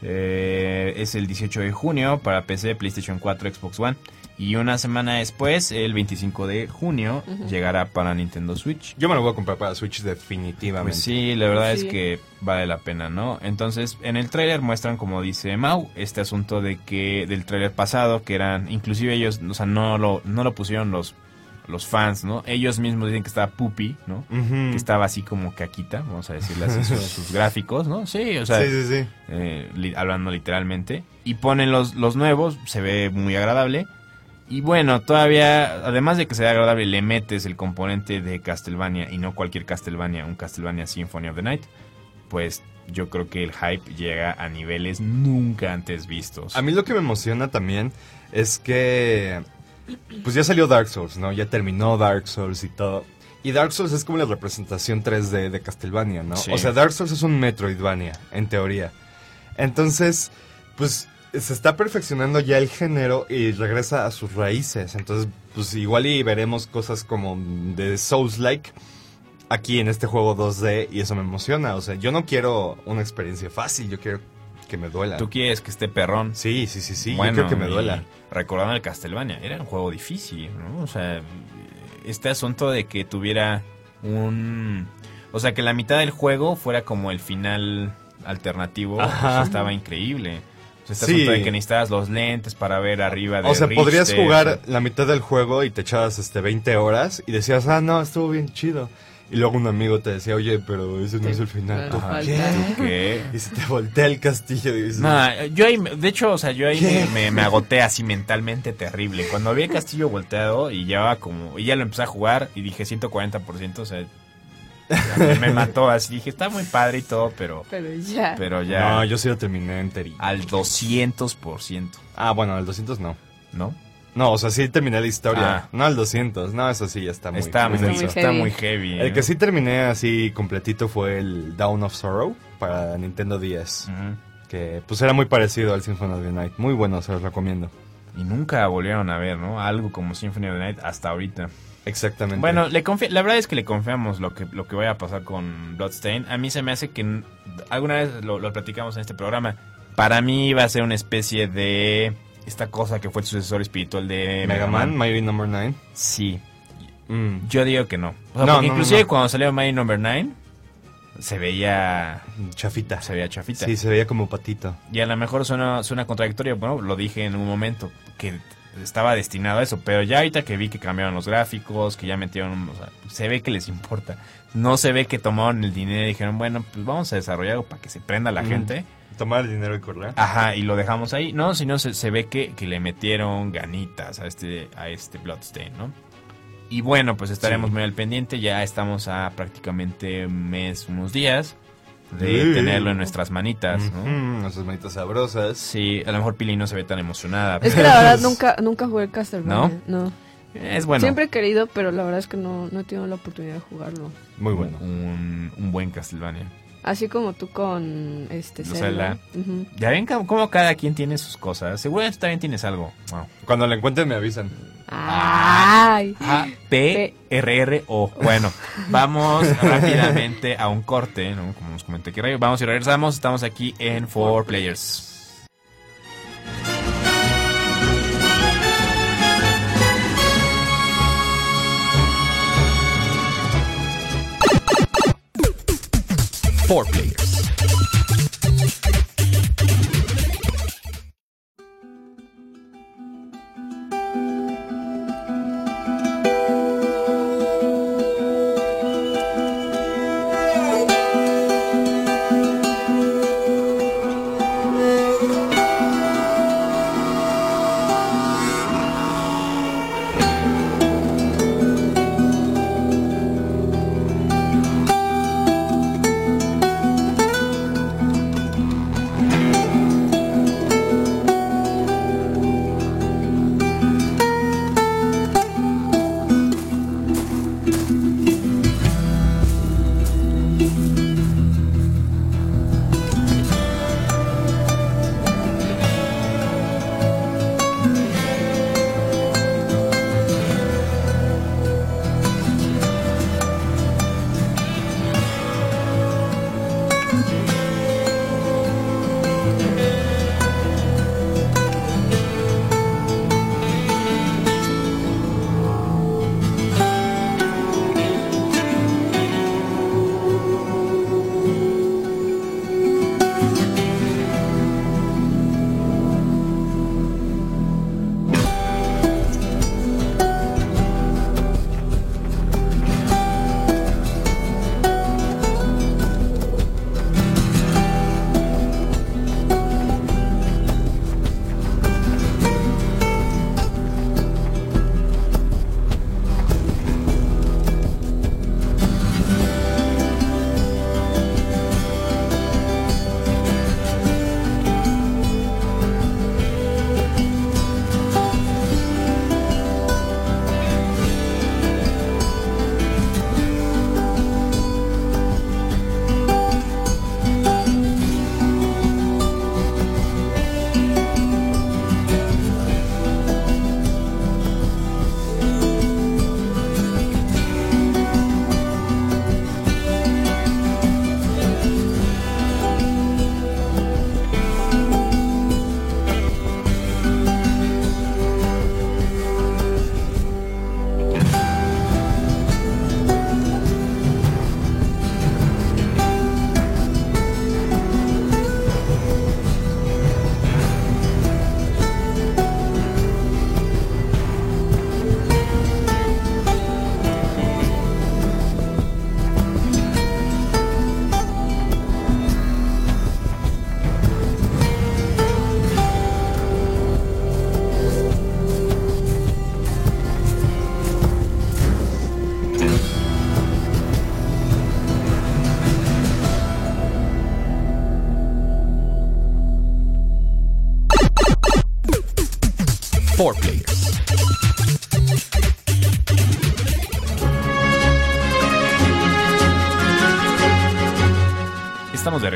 Eh, es el 18 de junio para PC, PlayStation 4, Xbox One. Y una semana después, el 25 de junio, llegará para Nintendo Switch. Yo me lo voy a comprar para Switch definitivamente. Pues sí, la verdad Sí. es que vale la pena, ¿no? Entonces, en el tráiler muestran, como dice Mau, este asunto de que del tráiler pasado, que eran, inclusive ellos, o sea, no lo, no lo pusieron los, los fans, ¿no? Ellos mismos dicen que estaba pupi, ¿no? Que estaba así como caquita, vamos a decirle así, sus, sus gráficos, ¿no? Sí, o sea, sí, sí, sí. eh, li- hablando literalmente. Y ponen los, los nuevos, se ve muy agradable. Y bueno, todavía, además de que sea agradable, le metes el componente de Castlevania y no cualquier Castlevania, un Castlevania Symphony of the Night, pues yo creo que el hype llega a niveles nunca antes vistos. A mí lo que me emociona también es que pues ya salió Dark Souls, ¿no? Ya terminó Dark Souls y todo. Y Dark Souls es como la representación 3D de Castlevania, ¿no? Sí. O sea, Dark Souls es un Metroidvania, en teoría. Entonces, pues se está perfeccionando ya el género y regresa a sus raíces. Entonces, pues igual y veremos cosas como de Souls-like aquí en este juego 2D y eso me emociona. O sea, yo no quiero una experiencia fácil, yo quiero que me duela. Tú quieres que esté perrón. Sí, sí, sí, sí. bueno, yo quiero que me duela. Recordando el Castlevania, era un juego difícil, ¿no? O sea, este asunto de que tuviera un... O sea, que la mitad del juego fuera como el final alternativo, pues, estaba increíble. O sea, este Sí. asunto de que necesitabas los lentes para ver arriba de O sea, podrías jugar la mitad del juego y te echabas este 20 horas y decías, ah, no, estuvo bien chido. Y luego un amigo te decía, oye, pero ese no es el final. ¿qué? ¿Qué? Y se te voltea el castillo y dices, Nah, yo ahí, me- de hecho, o sea, yo ahí me, me- me agoté así mentalmente terrible. Cuando vi el castillo volteado y llevaba como, y ya lo empecé a jugar y dije 140%, o sea, me, me mató así. Dije, está muy padre y todo, pero, Pero ya. pero ya no, yo sí lo terminé enterito. al 200%, Ah, bueno, al 200 no. ¿no? No, o sea, sí terminé la historia. Ah. No al 200, no, eso sí ya está muy está, muy, Está muy está heavy. muy heavy. El ¿no? que sí terminé así completito fue el Down of Sorrow para Nintendo 10. Ujú. Que pues era muy parecido al Symphony of the Night. Muy bueno, se los recomiendo. y nunca volvieron a ver, ¿no? Algo como Symphony of the Night hasta ahorita. Exactamente. Bueno, le la verdad es que le confiamos lo que, lo que vaya a pasar con Bloodstain. A mí se me hace que alguna vez lo, lo platicamos en este programa. Para mí iba a ser una especie de esta cosa que fue el sucesor espiritual de Mega Man, Mighty Number 9. Sí, Mm, yo digo que no. O sea, No, porque no, inclusive no. cuando salió Mighty Number 9 se veía chafita. se veía chafita. Sí, se veía como patito. Y a lo mejor suena, suena contradictorio, bueno, lo dije en un momento, que estaba destinado a eso, pero ya ahorita que vi que cambiaron los gráficos, que ya metieron, o sea, se ve que les importa. No se ve que tomaron el dinero y dijeron, bueno, pues vamos a desarrollar algo para que se prenda la Mm. gente. Tomar el dinero y correr. Ajá, y lo dejamos ahí. No, sino se, se ve que, que le metieron ganitas a este, a este Bloodstain, ¿no? Y bueno, pues estaremos Sí. muy al pendiente. Ya estamos a prácticamente un mes, unos días de Sí. tenerlo en nuestras manitas, ¿no? Mm, nuestras manitas sabrosas. Sí, a lo mejor Pili no se ve tan emocionada. Es que la verdad nunca, nunca jugué Castlevania. No. Es bueno. Siempre he querido, pero la verdad es que no, no he tenido la oportunidad de jugarlo. Muy bueno. Un, un buen Castlevania. Así como tú con este Zelda. Ujú. Ya ven cómo cómo cada quien tiene sus cosas. Seguramente también tienes algo. Wow. Cuando la encuentren me avisan. Ay. A, P, R, R, O. Bueno, vamos rápidamente a un corte, ¿no? Como nos comenté que rayo. Vamos y regresamos. Estamos aquí en Four Players. Four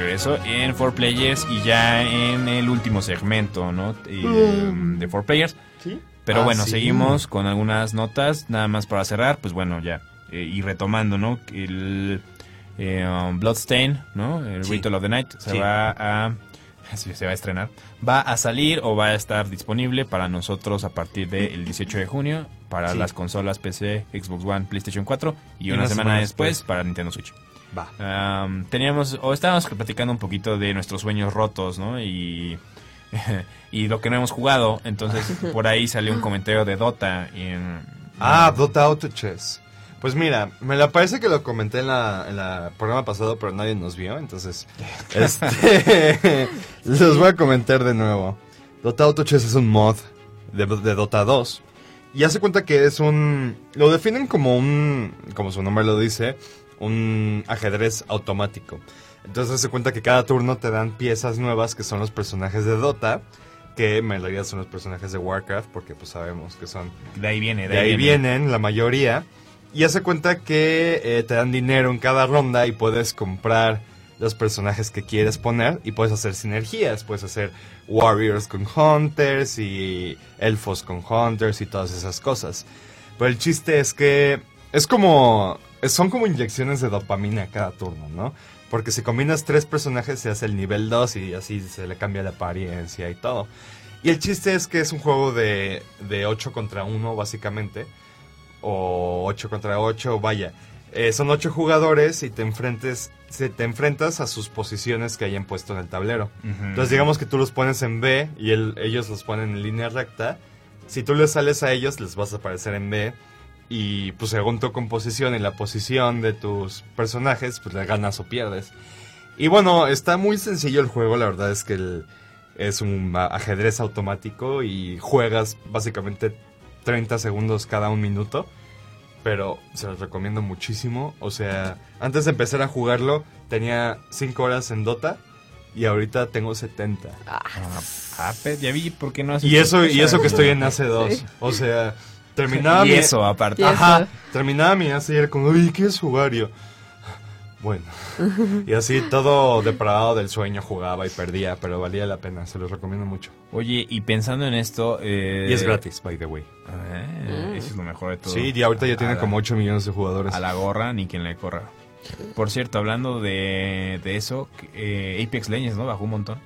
regreso en 4Players y ya en el último segmento, ¿no? Mm. De 4Players. ¿Sí? Pero Ah, bueno, sí. seguimos con algunas notas, nada más para cerrar, pues bueno, ya. eh, y retomando, ¿no? El eh, um, Bloodstain, ¿no? El Sí. Ritual of the Night se Sí. va a... se va a estrenar. Va a salir o va a estar disponible para nosotros a partir del 18 de junio para Sí. las consolas PC, Xbox One, PlayStation 4 y, Y una, una semana, semana después, después. para Nintendo Switch. Va. Am, teníamos, o estábamos platicando un poquito de nuestros sueños rotos, ¿no? Y, y lo que no hemos jugado. Entonces, por ahí salió un comentario de Dota. En, Ah, Dota Auto Chess. Pues mira, me la parece que lo comenté en la, en la programa pasado, pero nadie nos vio, entonces este los voy a comentar de nuevo. Dota Auto Chess es un mod de, de Dota 2 y hace cuenta que es un lo definen como un como su nombre lo dice, un ajedrez automático. Entonces hace cuenta que cada turno te dan piezas nuevas que son los personajes de Dota, que en realidad son los personajes de Warcraft porque pues sabemos que son de ahí viene, de ahí vienen la mayoría. Y hace cuenta que eh, te dan dinero en cada ronda y puedes comprar los personajes que quieres poner y puedes hacer sinergias. Puedes hacer warriors con hunters y elfos con hunters y todas esas cosas. Pero el chiste es que es como... Son como inyecciones de dopamina cada turno, ¿no? Porque si combinas tres personajes se hace el nivel 2 y así se le cambia la apariencia y todo. Y el chiste es que es un juego de, de 8 contra 1 básicamente. O 8 contra 8, vaya. Eh, son 8 jugadores y te, enfrentes, se, te enfrentas a sus posiciones que hayan puesto en el tablero. Entonces digamos que tú los pones en B y el- ellos los ponen en línea recta. Si tú les sales a ellos, les vas a aparecer en B. Y pues según tu composición y la posición de tus personajes, pues le ganas o pierdes. Y bueno, está muy sencillo el juego, la verdad es que el- es un ajedrez automático y juegas básicamente 30 segundos cada un minuto. Pero se los recomiendo muchísimo. O sea, antes de empezar a jugarlo, tenía 5 horas en Dota y ahorita tengo 70. Ah, pe- ya vi por qué no haces Y eso, y eso que estoy en AC AC2. Sí. O sea, terminaba Y mi... eso, aparte. Y Ajá, eso. terminaba mi y era como, uy, ¿qué es jugar? Y yo, bueno. y así todo depravado del sueño jugaba y perdía, pero valía la pena, se los recomiendo mucho. Oye, y pensando en esto... eh, Y es gratis, by the way. ah, Eso es lo mejor de todo. Sí, y ahorita ya A tiene la- como 8 millones de jugadores. A la gorra, ni quien le corra. Por cierto, hablando de, de eso, eh, Apex Legends, ¿no? Bajó un montón.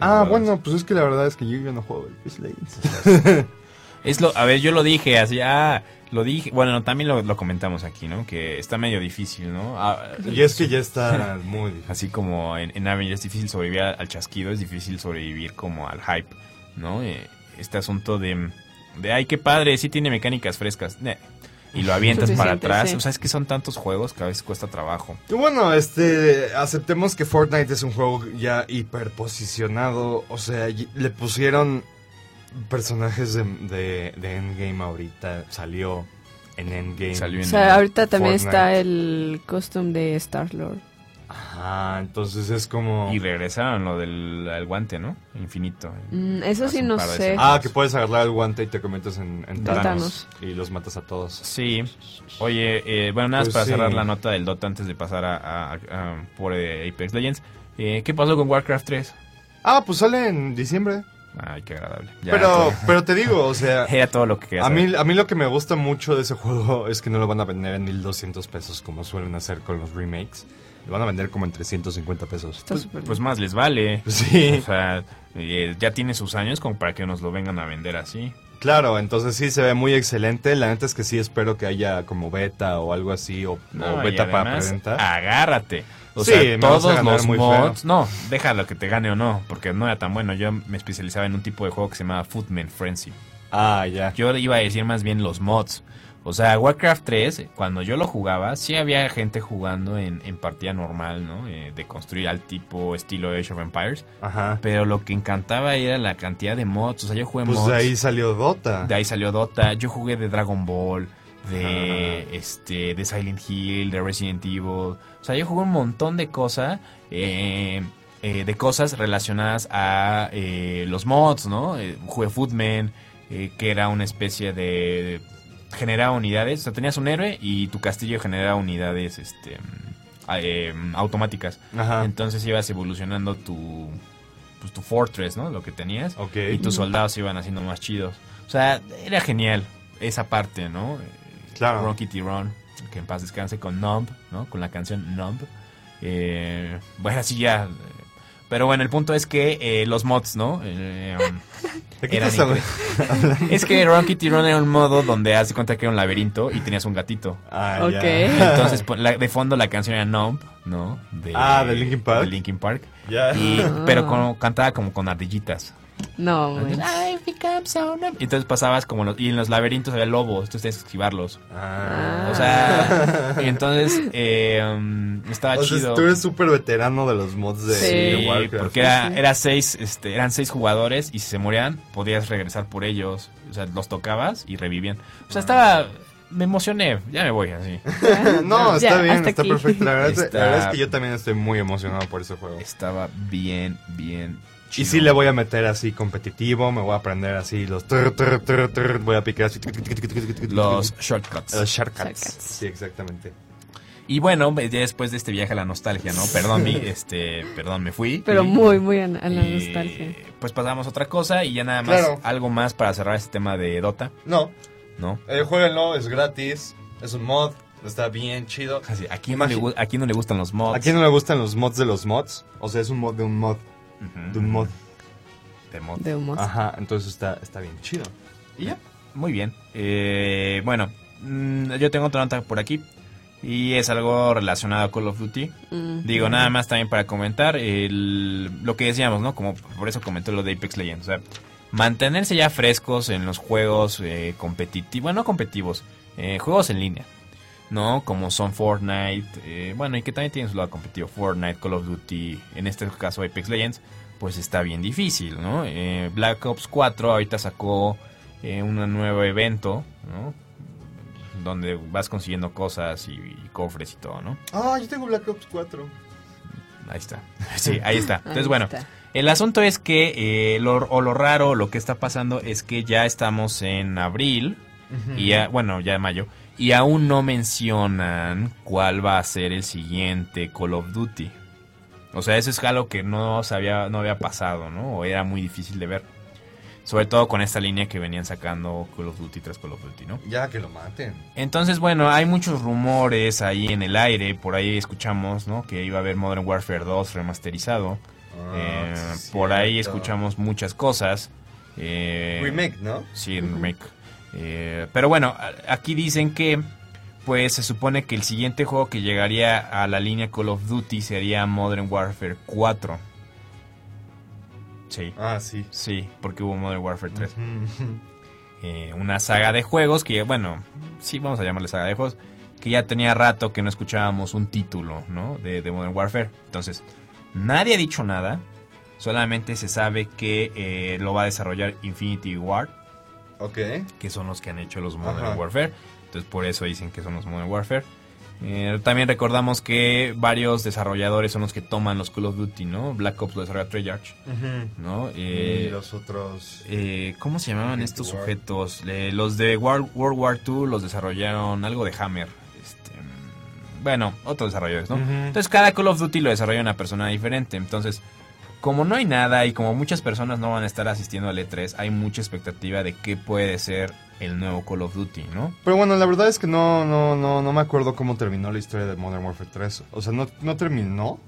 Ah, ¿Te bueno, pues es que la verdad es que yo ya no juego Peace Legends. Es lo, a ver, yo lo dije así, ah, lo dije, bueno, no, también lo, lo comentamos aquí, ¿no? Que está medio difícil, ¿no? Ah, y es que ya está muy difícil. Así como en, en Avengers es difícil sobrevivir al, chasquido, es difícil sobrevivir como al hype, ¿no? Eh, este asunto de, de, ay, qué padre, sí tiene mecánicas frescas. Y lo avientas para atrás. sí. O sea, es que son tantos juegos que a veces cuesta trabajo. Y bueno, este, aceptemos que Fortnite es un juego ya hiperposicionado. O sea, le pusieron personajes de, de, de Endgame ahorita. Salió en Endgame. Salió O en sea, ahorita también Fortnite. está el costume de Star-Lord. Ajá, entonces es como... Y regresaron lo del el guante, ¿no? Infinito. Mm, eso sí no sé. semanas. Ah, que puedes agarrar el guante y te conviertes en, en Thanos. Thanos, Y los matas a todos. Sí. Oye, eh, bueno, nada más Pues para sí. cerrar la nota del Dota antes de pasar a, a- a- por eh, Apex Legends. Eh, ¿Qué pasó con Warcraft 3? Ah, pues sale en diciembre. Ay, qué agradable. Ya, pero, todo- pero te digo, o sea... Era todo lo que quería A mí, a mí lo que me gusta mucho de ese juego es que no lo van a vender en 1200 pesos como suelen hacer con los remakes. Lo van a vender como en 350 pesos. Pues bien. más les vale. Sí. O sea, eh, ya tiene sus años como para que nos lo vengan a vender así. Claro, entonces sí se ve muy excelente. La neta es que sí espero que haya como beta o algo así, o, No, o y beta para preventa. Agárrate. O Sí, sea, todos los mods. feo. No, déjalo que te gane o no, porque no era tan bueno. Yo me especializaba en un tipo de juego que se llamaba Footman Frenzy. Ah, ya. Yo iba a decir más bien los mods. O sea, Warcraft 3, cuando yo lo jugaba, sí había gente jugando en, en partida normal, ¿no? Eh, de construir al tipo estilo Age of Empires. Ajá. Pero lo que encantaba era la cantidad de mods. O sea, yo jugué Pues mods. de ahí salió Dota. De ahí salió Dota. Yo jugué de Dragon Ball, de este, de Silent Hill, de Resident Evil. O sea, yo jugué un montón de cosas, eh, eh, de cosas relacionadas a eh, los mods, ¿no? Eh, jugué Footman, que era una especie de generaba unidades. O sea, tenías un héroe y tu castillo generaba unidades, este, automáticas. Ajá. Entonces ibas evolucionando tu, pues, tu fortress, ¿no? Lo que tenías. Ok. Y tus soldados se iban haciendo más chidos. O sea, era genial esa parte, ¿no? Claro. Ron Kitty Ron, que en paz descanse con Numb, ¿no? Con la canción Numb. Eh, bueno, así ya. Pero bueno, el punto es que eh, los mods, ¿no? Eh, um, ¿De qué eran estás incre- es que Ron Kitty Ron era un modo donde haz de cuenta que era un laberinto y tenías un gatito. Ah, Ok. ya. Entonces, pon- la- de fondo la canción era Numb, ¿no? De, Ah, ¿de Linkin Park? de Linkin Park. Ya. Y, Ah. pero con- cantaba como con ardillitas. No, güey. Y entonces pasabas como los, y en los laberintos había lobos, entonces tenías que esquivarlos. Ah. O sea, y entonces eh, um, estaba O sea, chido. tú eres súper veterano de los mods de, Sí. de Warcraft. porque era, era seis, este, eran seis jugadores y si se morían podías regresar por ellos. O sea, los tocabas y revivían. O sea, estaba, me emocioné, ya me voy así. no, está bien, está aquí. perfecto. La verdad, es- Está- la verdad es que yo también estoy muy emocionado por ese juego. Estaba bien, bien. Y sí le voy a meter así competitivo, me voy a aprender así los... tur, tur, tur, tur, voy a picar así... los shortcuts. Los shortcuts. Shortcuts. Sí, exactamente. Y bueno, ya después de este viaje a la nostalgia, ¿no? Perdón, mi, este, perdón, me fui. Pero Y- muy, muy a, a la y, nostalgia. Pues pasamos a otra cosa y ya nada más, Claro. algo más para cerrar este tema de Dota, No, ¿no? eh, jueguenlo, es gratis, es un mod, está bien chido. Así, ¿a, quién no le, gu- ¿A quién no le gustan los mods? ¿A quién no le gustan los mods de los mods? O sea, es un mod de un mod, De un mod. De mod. De humos. Ajá, entonces está, está bien chido. Y ya, muy bien. Eh, bueno, mm, yo tengo otra nota por aquí. Y es algo relacionado a Call of Duty. Mm. Digo, nada más también para comentar el- lo que decíamos, ¿no? Como por eso comenté lo de Apex Legends. O sea, mantenerse ya frescos en los juegos eh, competitivos, bueno, no competitivos, eh, juegos en línea, ¿no? Como son Fortnite, eh, bueno, y que también tienen su lado competitivo, Fortnite, Call of Duty, en este caso Apex Legends, pues está bien difícil, ¿no? Eh, Black Ops 4 ahorita sacó eh, un nuevo evento, ¿no? Donde vas consiguiendo cosas y, y cofres y todo, ¿no? Ah, yo tengo Black Ops 4. Ahí está. Sí, ahí está. Entonces, Ahí bueno, está. el asunto es que, eh, lo, o lo raro, lo que está pasando es que ya estamos en abril, y ya, bueno, ya mayo, y aún no mencionan cuál va a ser el siguiente Call of Duty. O sea, eso es algo que no, sabía, no había pasado, ¿no? O era muy difícil de ver. Sobre todo con esta línea que venían sacando Call of Duty tras Call of Duty, ¿no? Ya que lo maten. Entonces, bueno, hay muchos rumores ahí en el aire. Por ahí escuchamos, ¿no? Que iba a haber Modern Warfare 2 remasterizado. Eh, por ahí escuchamos muchas cosas. Eh, Remake, ¿no? Sí, remake. Eh, pero bueno, aquí dicen que pues se supone que el siguiente juego que llegaría a la línea Call of Duty sería Modern Warfare 4. Sí, Ah, sí. sí, porque hubo Modern Warfare 3. Ujú. Eh, una saga de juegos que, bueno, sí, vamos a llamarle saga de juegos, que ya tenía rato que no escuchábamos un título, ¿no? De, de Modern Warfare. Entonces, nadie ha dicho nada, solamente se sabe que eh, lo va a desarrollar Infinity Ward, Ok. que son los que han hecho los Modern Ajá. Warfare. Entonces, por eso dicen que son los Modern Warfare. Eh, también recordamos que varios desarrolladores son los que toman los Call of Duty, ¿no? Black Ops lo desarrolla Treyarch, ¿no? Eh, y los otros... eh, ¿Cómo se llamaban estos sujetos? Eh, los de World, World War II los desarrollaron algo de Hammer. Este, mm, bueno, otros desarrolladores, ¿no? Entonces cada Call of Duty lo desarrolla una persona diferente. Entonces, como no hay nada y como muchas personas no van a estar asistiendo al E3, hay mucha expectativa de qué puede ser el nuevo Call of Duty, ¿no? Pero bueno, la verdad es que no, no, no, no me acuerdo cómo terminó la historia de Modern Warfare 3. O sea, no, no terminó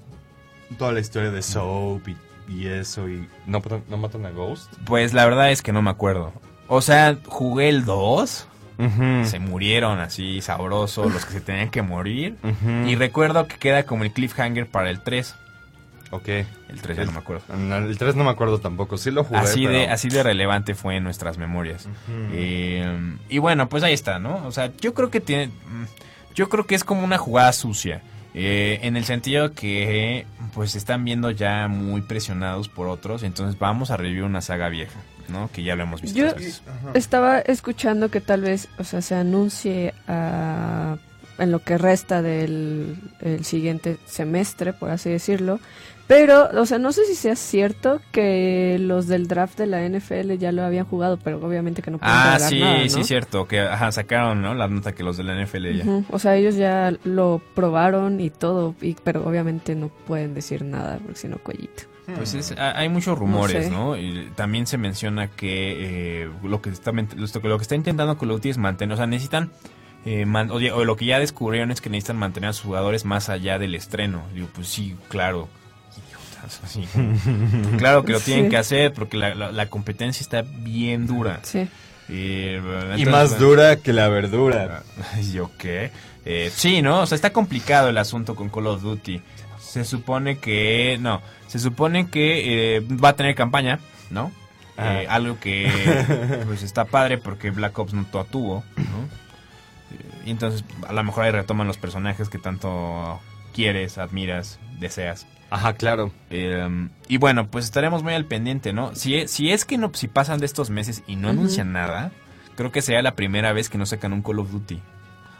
toda la historia de Soap y, y eso y no, no matan a Ghost. Pues la verdad es que no me acuerdo. O sea, jugué el 2, Ujú. se murieron así sabroso los que se tenían que morir. Y recuerdo que queda como el cliffhanger para el 3. Ok. El 3 ya no me acuerdo. El 3 no me acuerdo tampoco. Sí lo jugué, Así de, pero- así de relevante fue en nuestras memorias. Eh, y bueno, pues ahí está, ¿no? O sea, yo creo que tiene. mm, Yo creo que es como una jugada sucia. eh, en el sentido que pues se están viendo ya muy presionados por otros. Entonces vamos a revivir una saga vieja, ¿no? Que ya lo hemos visto. Yo- veces. Estaba escuchando que tal vez, o sea, se anuncie ah, en lo que resta del el siguiente semestre, por así decirlo, Pero, o sea, no sé si sea cierto que los del draft de la NFL ya lo habían jugado, pero obviamente que no pueden Ah, sí, nada, ¿no? sí, cierto. Que ajá, sacaron ¿no? la nota que los de la NFL ya. O sea, ellos ya lo probaron y todo, y, pero obviamente no pueden decir nada, porque si no, cuellito. Pues es- ha- hay muchos rumores, sé. ¿no? Y también se menciona que eh, lo que está lo que está intentando Duty es mantener, o sea, necesitan eh, man- o, o lo que ya descubrieron es que necesitan mantener a sus jugadores más allá del estreno. Digo, pues sí, claro. Así. claro que lo tienen Sí. que hacer porque la, la- la competencia está bien dura. Sí. Y entonces, más bueno, dura que la verdura. ¿Yo qué? Eh, sí, ¿no? O sea, está complicado el asunto con Call of Duty. Se supone que... No, se supone que eh, va a tener campaña, ¿no? Ah. Eh, algo que pues está padre porque Black Ops no tuvo, ¿no? Y entonces a lo mejor ahí retoman los personajes que tanto quieres, admiras, deseas. Ajá, claro. Eh, y bueno, pues estaremos muy al pendiente, ¿no? Si es, si es que no, si pasan de estos meses y no anuncian nada, creo que sería la primera vez que no sacan un Call of Duty.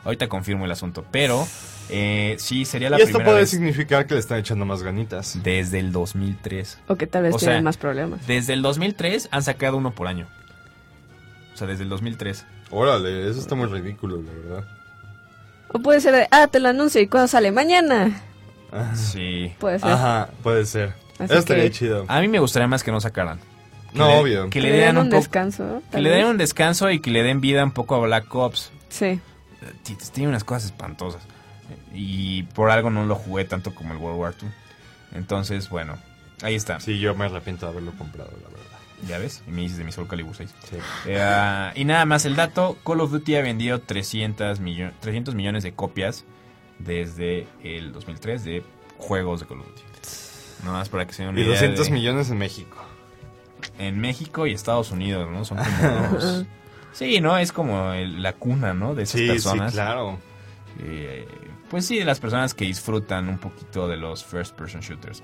Ahorita confirmo el asunto, pero eh, sí sería la y esto primera puede vez significar que le están echando más ganitas. desde el 2003. O que tal vez O tienen sea, más problemas. Desde el 2003 han sacado uno por año. O sea, desde el 2003. Órale, eso está muy ridículo, la verdad. O puede ser de, ah, te lo anuncio y cuando sale mañana. Sí. Puede ser. Ajá, puede ser. Así Eso estaría que- chido. A mí me gustaría más que no sacaran. Que No, le- obvio. Que le den dieran un, poco... descanso. Que tal le den vez. un descanso y que le den vida un poco a Black Ops. Sí. T- tiene unas cosas espantosas. Y por algo no lo jugué tanto como el World War II. Entonces, bueno, ahí está. Sí, yo me arrepiento de haberlo comprado, la verdad. Ya ves, y me dices de mi Soul Calibur 6. Sí. Eh, y nada más el dato, Call of Duty ha vendido 300, millo- 300 millones de copias desde el 2003 de juegos de Call of Duty. Nada más para que se den una Y idea 200 de- millones en México. En México y Estados Unidos, ¿no? Son como los... Sí, ¿no? Es como el- la cuna, ¿no? De esas Sí, personas. sí, claro. Eh, pues sí, de las personas que disfrutan un poquito de los first person shooters.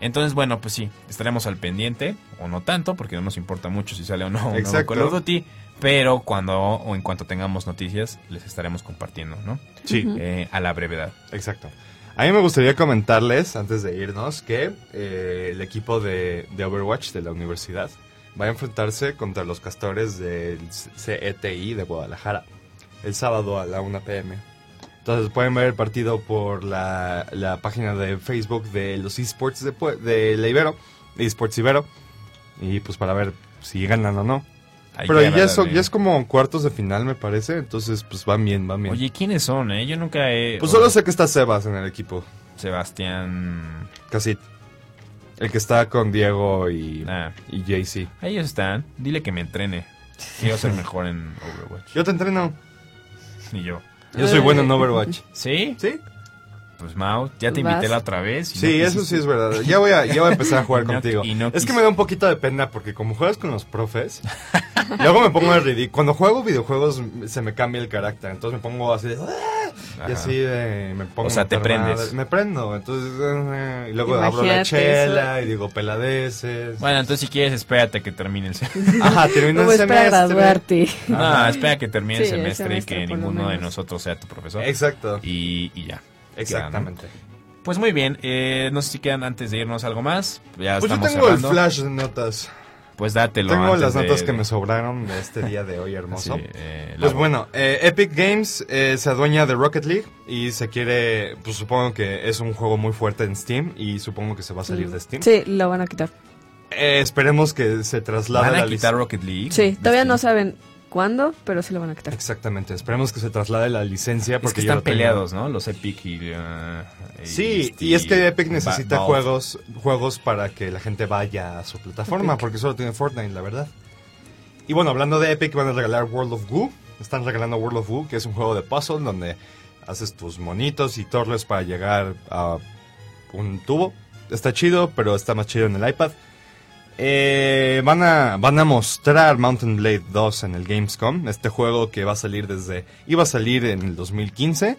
Entonces, bueno, pues sí, estaremos al pendiente, o no tanto, porque no nos importa mucho si sale o no un nuevo Exacto. Call of Duty, pero cuando o en cuanto tengamos noticias, les estaremos compartiendo, ¿no? Sí, Eh, a la brevedad. exacto. A mí me gustaría comentarles, antes de irnos, que eh, el equipo de, de Overwatch de la universidad va a enfrentarse contra los castores del CETI de Guadalajara el sábado a la 1 pm. Entonces pueden ver el partido por la, la página de Facebook de los esports de, de la Ibero, de esports Ibero, y pues para ver si ganan o no. Hay Pero que ya es, agradarle. ya es como cuartos de final, me parece, entonces pues van bien, van bien. Oye, ¿quiénes son, eh? Yo nunca he... pues solo sé que está Sebas en el equipo, Sebastián... casi. El que está con Diego y, Ah, y JC. ahí ellos están. Dile que me entrene. Quiero ser mejor en Overwatch. Yo te entreno. Y yo. Yo soy bueno en Overwatch. ¿Sí? ¿Sí? Pues Mau, ya te Vas. invité la otra vez. y Sí, no eso sí es verdad. Ya voy a, ya voy a empezar a jugar Y no- contigo. y no es que me da un poquito de pena porque como juegas con los profes, luego me pongo de ridículo. Cuando juego videojuegos se me cambia el carácter. Entonces me pongo así de... "Ah", Y así de... Me pongo O sea, te prendes. madre. Me prendo. Entonces... eh, y luego abro la Imagínate chela y digo peladeces. Bueno, entonces si quieres, espérate que termine el semestre. Ajá, termino Como el es para semestre. graduarte. No, espera que termine el Sí, el semestre y semestre, que por lo ninguno de nosotros sea tu profesor. Exacto. Y, y ya. Exactamente. Pues muy bien, eh, no sé si quedan antes de irnos algo más. Ya Pues yo estamos tengo cerrando. el flash de notas. Pues dátelo. Tengo antes las de- notas que me sobraron de este día de hoy hermoso. Sí, eh, la- Pues bueno, eh, Epic Games eh, se adueña de Rocket League y se quiere, pues supongo que es un juego muy fuerte en Steam y supongo que se va a salir de Steam. Sí, lo van a quitar. Eh, esperemos que se traslade ¿Van a la quitar Rocket League? Sí, todavía no Este, saben cuándo, pero sí lo van a quitar. Exactamente, esperemos que se traslade la licencia Es porque que yo están tengo. peleados, ¿no? Los Epic y... uh, Sí, este, y es que Epic necesita Valve. juegos juegos para que la gente vaya a su plataforma, Epic. porque solo tiene Fortnite, la verdad. Y bueno, hablando de Epic, van a regalar World of Goo. Están regalando World of Goo, que es un juego de puzzle donde haces tus monitos y torres para llegar a un tubo. Está chido, pero está más chido en el iPad. Eh, van, a, van a mostrar Mountain Blade 2 en el Gamescom. Este juego que va a salir desde... Iba a salir en el 2015.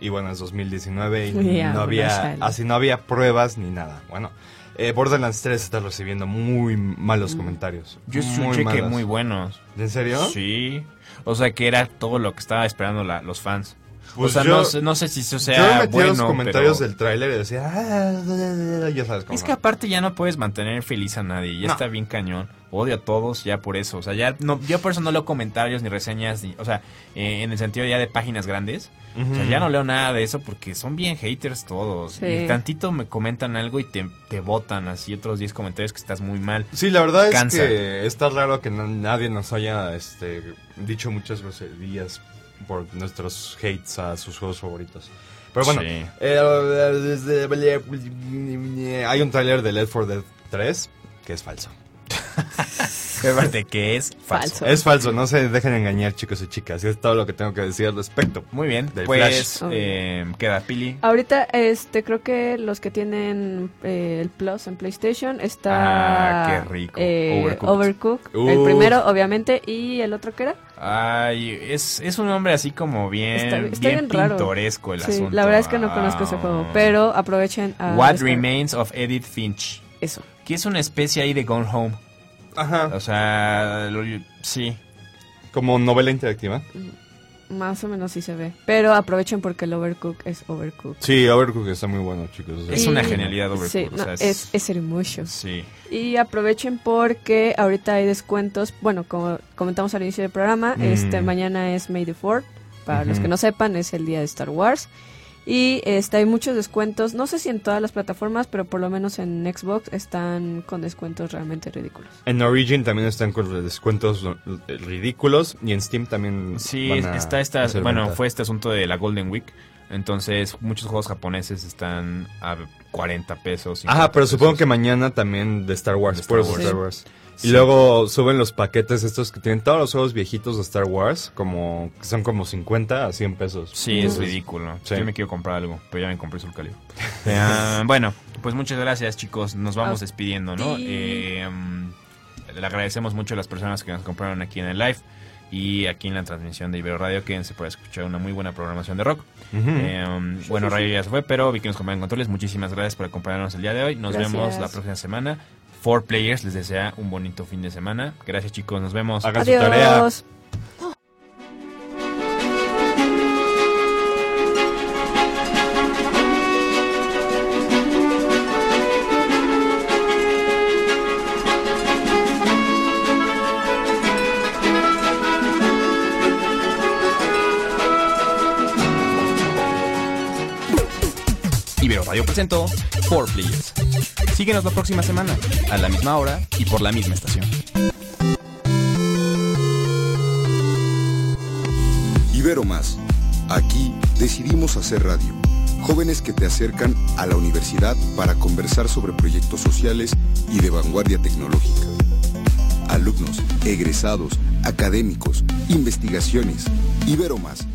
Y bueno, es 2019 y no había... Así no había pruebas ni nada. Bueno, eh, Borderlands 3 está recibiendo muy malos comentarios. Yo escuché que muy buenos. ¿En serio? Sí. O sea que era todo lo que estaba esperando la- los fans. Pues o sea, yo- no, sé- no sé si eso Yo sea me metí bueno, los comentarios pero- del tráiler y decía, ah, ya sabes cómo. Es que aparte ya no puedes mantener feliz a nadie, ya No. está bien cañón. Odio a todos ya por eso, o sea, ya no, yo por eso no leo comentarios ni reseñas, ni, o sea, eh, en el sentido ya de páginas grandes. O sea, ya no leo nada de eso porque son bien haters todos. Sí. Y tantito me comentan algo y te, te botan así otros 10 comentarios que estás muy mal. Sí, la verdad Cansa. es que está raro que no- nadie nos haya este, dicho muchas groserías por nuestros hates a sus juegos favoritos. Pero bueno, Sí. eh, hay un tráiler de Left 4 Dead 3 que es falso. Aparte que es falso. Falso. Es falso, no se dejen engañar chicos y chicas. Y es todo lo que tengo que decir al respecto. Muy bien, Del pues Flash. eh, queda Pili. Ahorita, este, creo que los que tienen eh, el Plus en PlayStation está... Ah, qué rico. eh, Overcooked. Overcooked. El Uf. primero, obviamente, y el otro, ¿qué era? Ay, es, es un nombre así como bien, Está- está bien bien raro. pintoresco el Sí, asunto. la verdad es que no conozco ese Ah. juego, pero aprovechen a... What descargar- Remains of Edith Finch. Eso. Que es una especie ahí de Gone Home. Ajá. O sea, lo- sí. Como novela interactiva. Más o menos sí se ve. Pero aprovechen porque el Overcooked es Overcooked. Sí, Overcooked está muy bueno, chicos. O sea, Es Y- una genialidad Overcooked, Sí, o no, sea, es- es, es hermoso. Sí. Y aprovechen porque ahorita hay descuentos. Bueno, como comentamos al inicio del programa, Mm. este mañana es May the 4 Para los que no sepan, es el día de Star Wars. Y este, hay muchos descuentos, no sé si en todas las plataformas, pero por lo menos en Xbox están con descuentos realmente ridículos. En Origin también están con descuentos eh, ridículos y en Steam también Sí, van a está esta, bueno, venta. fue este asunto de la Golden Week. Entonces, muchos juegos japoneses están a 40 pesos. 50 Ajá, pero supongo que mañana también de Star Wars, De Star Wars. Star Wars. Y Sí. luego suben los paquetes estos que tienen todos los juegos viejitos de Star Wars, como que son como 50 a 100 pesos. Sí, es ridículo. Sí. Yo me quiero comprar algo, pero ya me compré Soul Calibur. Eh, bueno, pues muchas gracias, chicos. Nos vamos A despidiendo, ¿no? Eh, mm, le agradecemos mucho a las personas que nos compraron aquí en el live y aquí en la transmisión de Ibero Radio. Quédense para escuchar una muy buena programación de rock. Eh, bueno, Radio ya se fue, pero vi que nos acompañan en controles. Muchísimas gracias por acompañarnos el día de hoy. Nos Gracias. vemos la próxima semana. Four Players les desea un bonito fin de semana. Gracias, chicos. Nos vemos. Hagan su tarea. Radio presentó Four Players. Síguenos la próxima semana, a la misma hora y por la misma estación. Ibero Más. Aquí decidimos hacer radio. Jóvenes que te acercan a la universidad para conversar sobre proyectos sociales y de vanguardia tecnológica. Alumnos, egresados, académicos, investigaciones. Ibero Más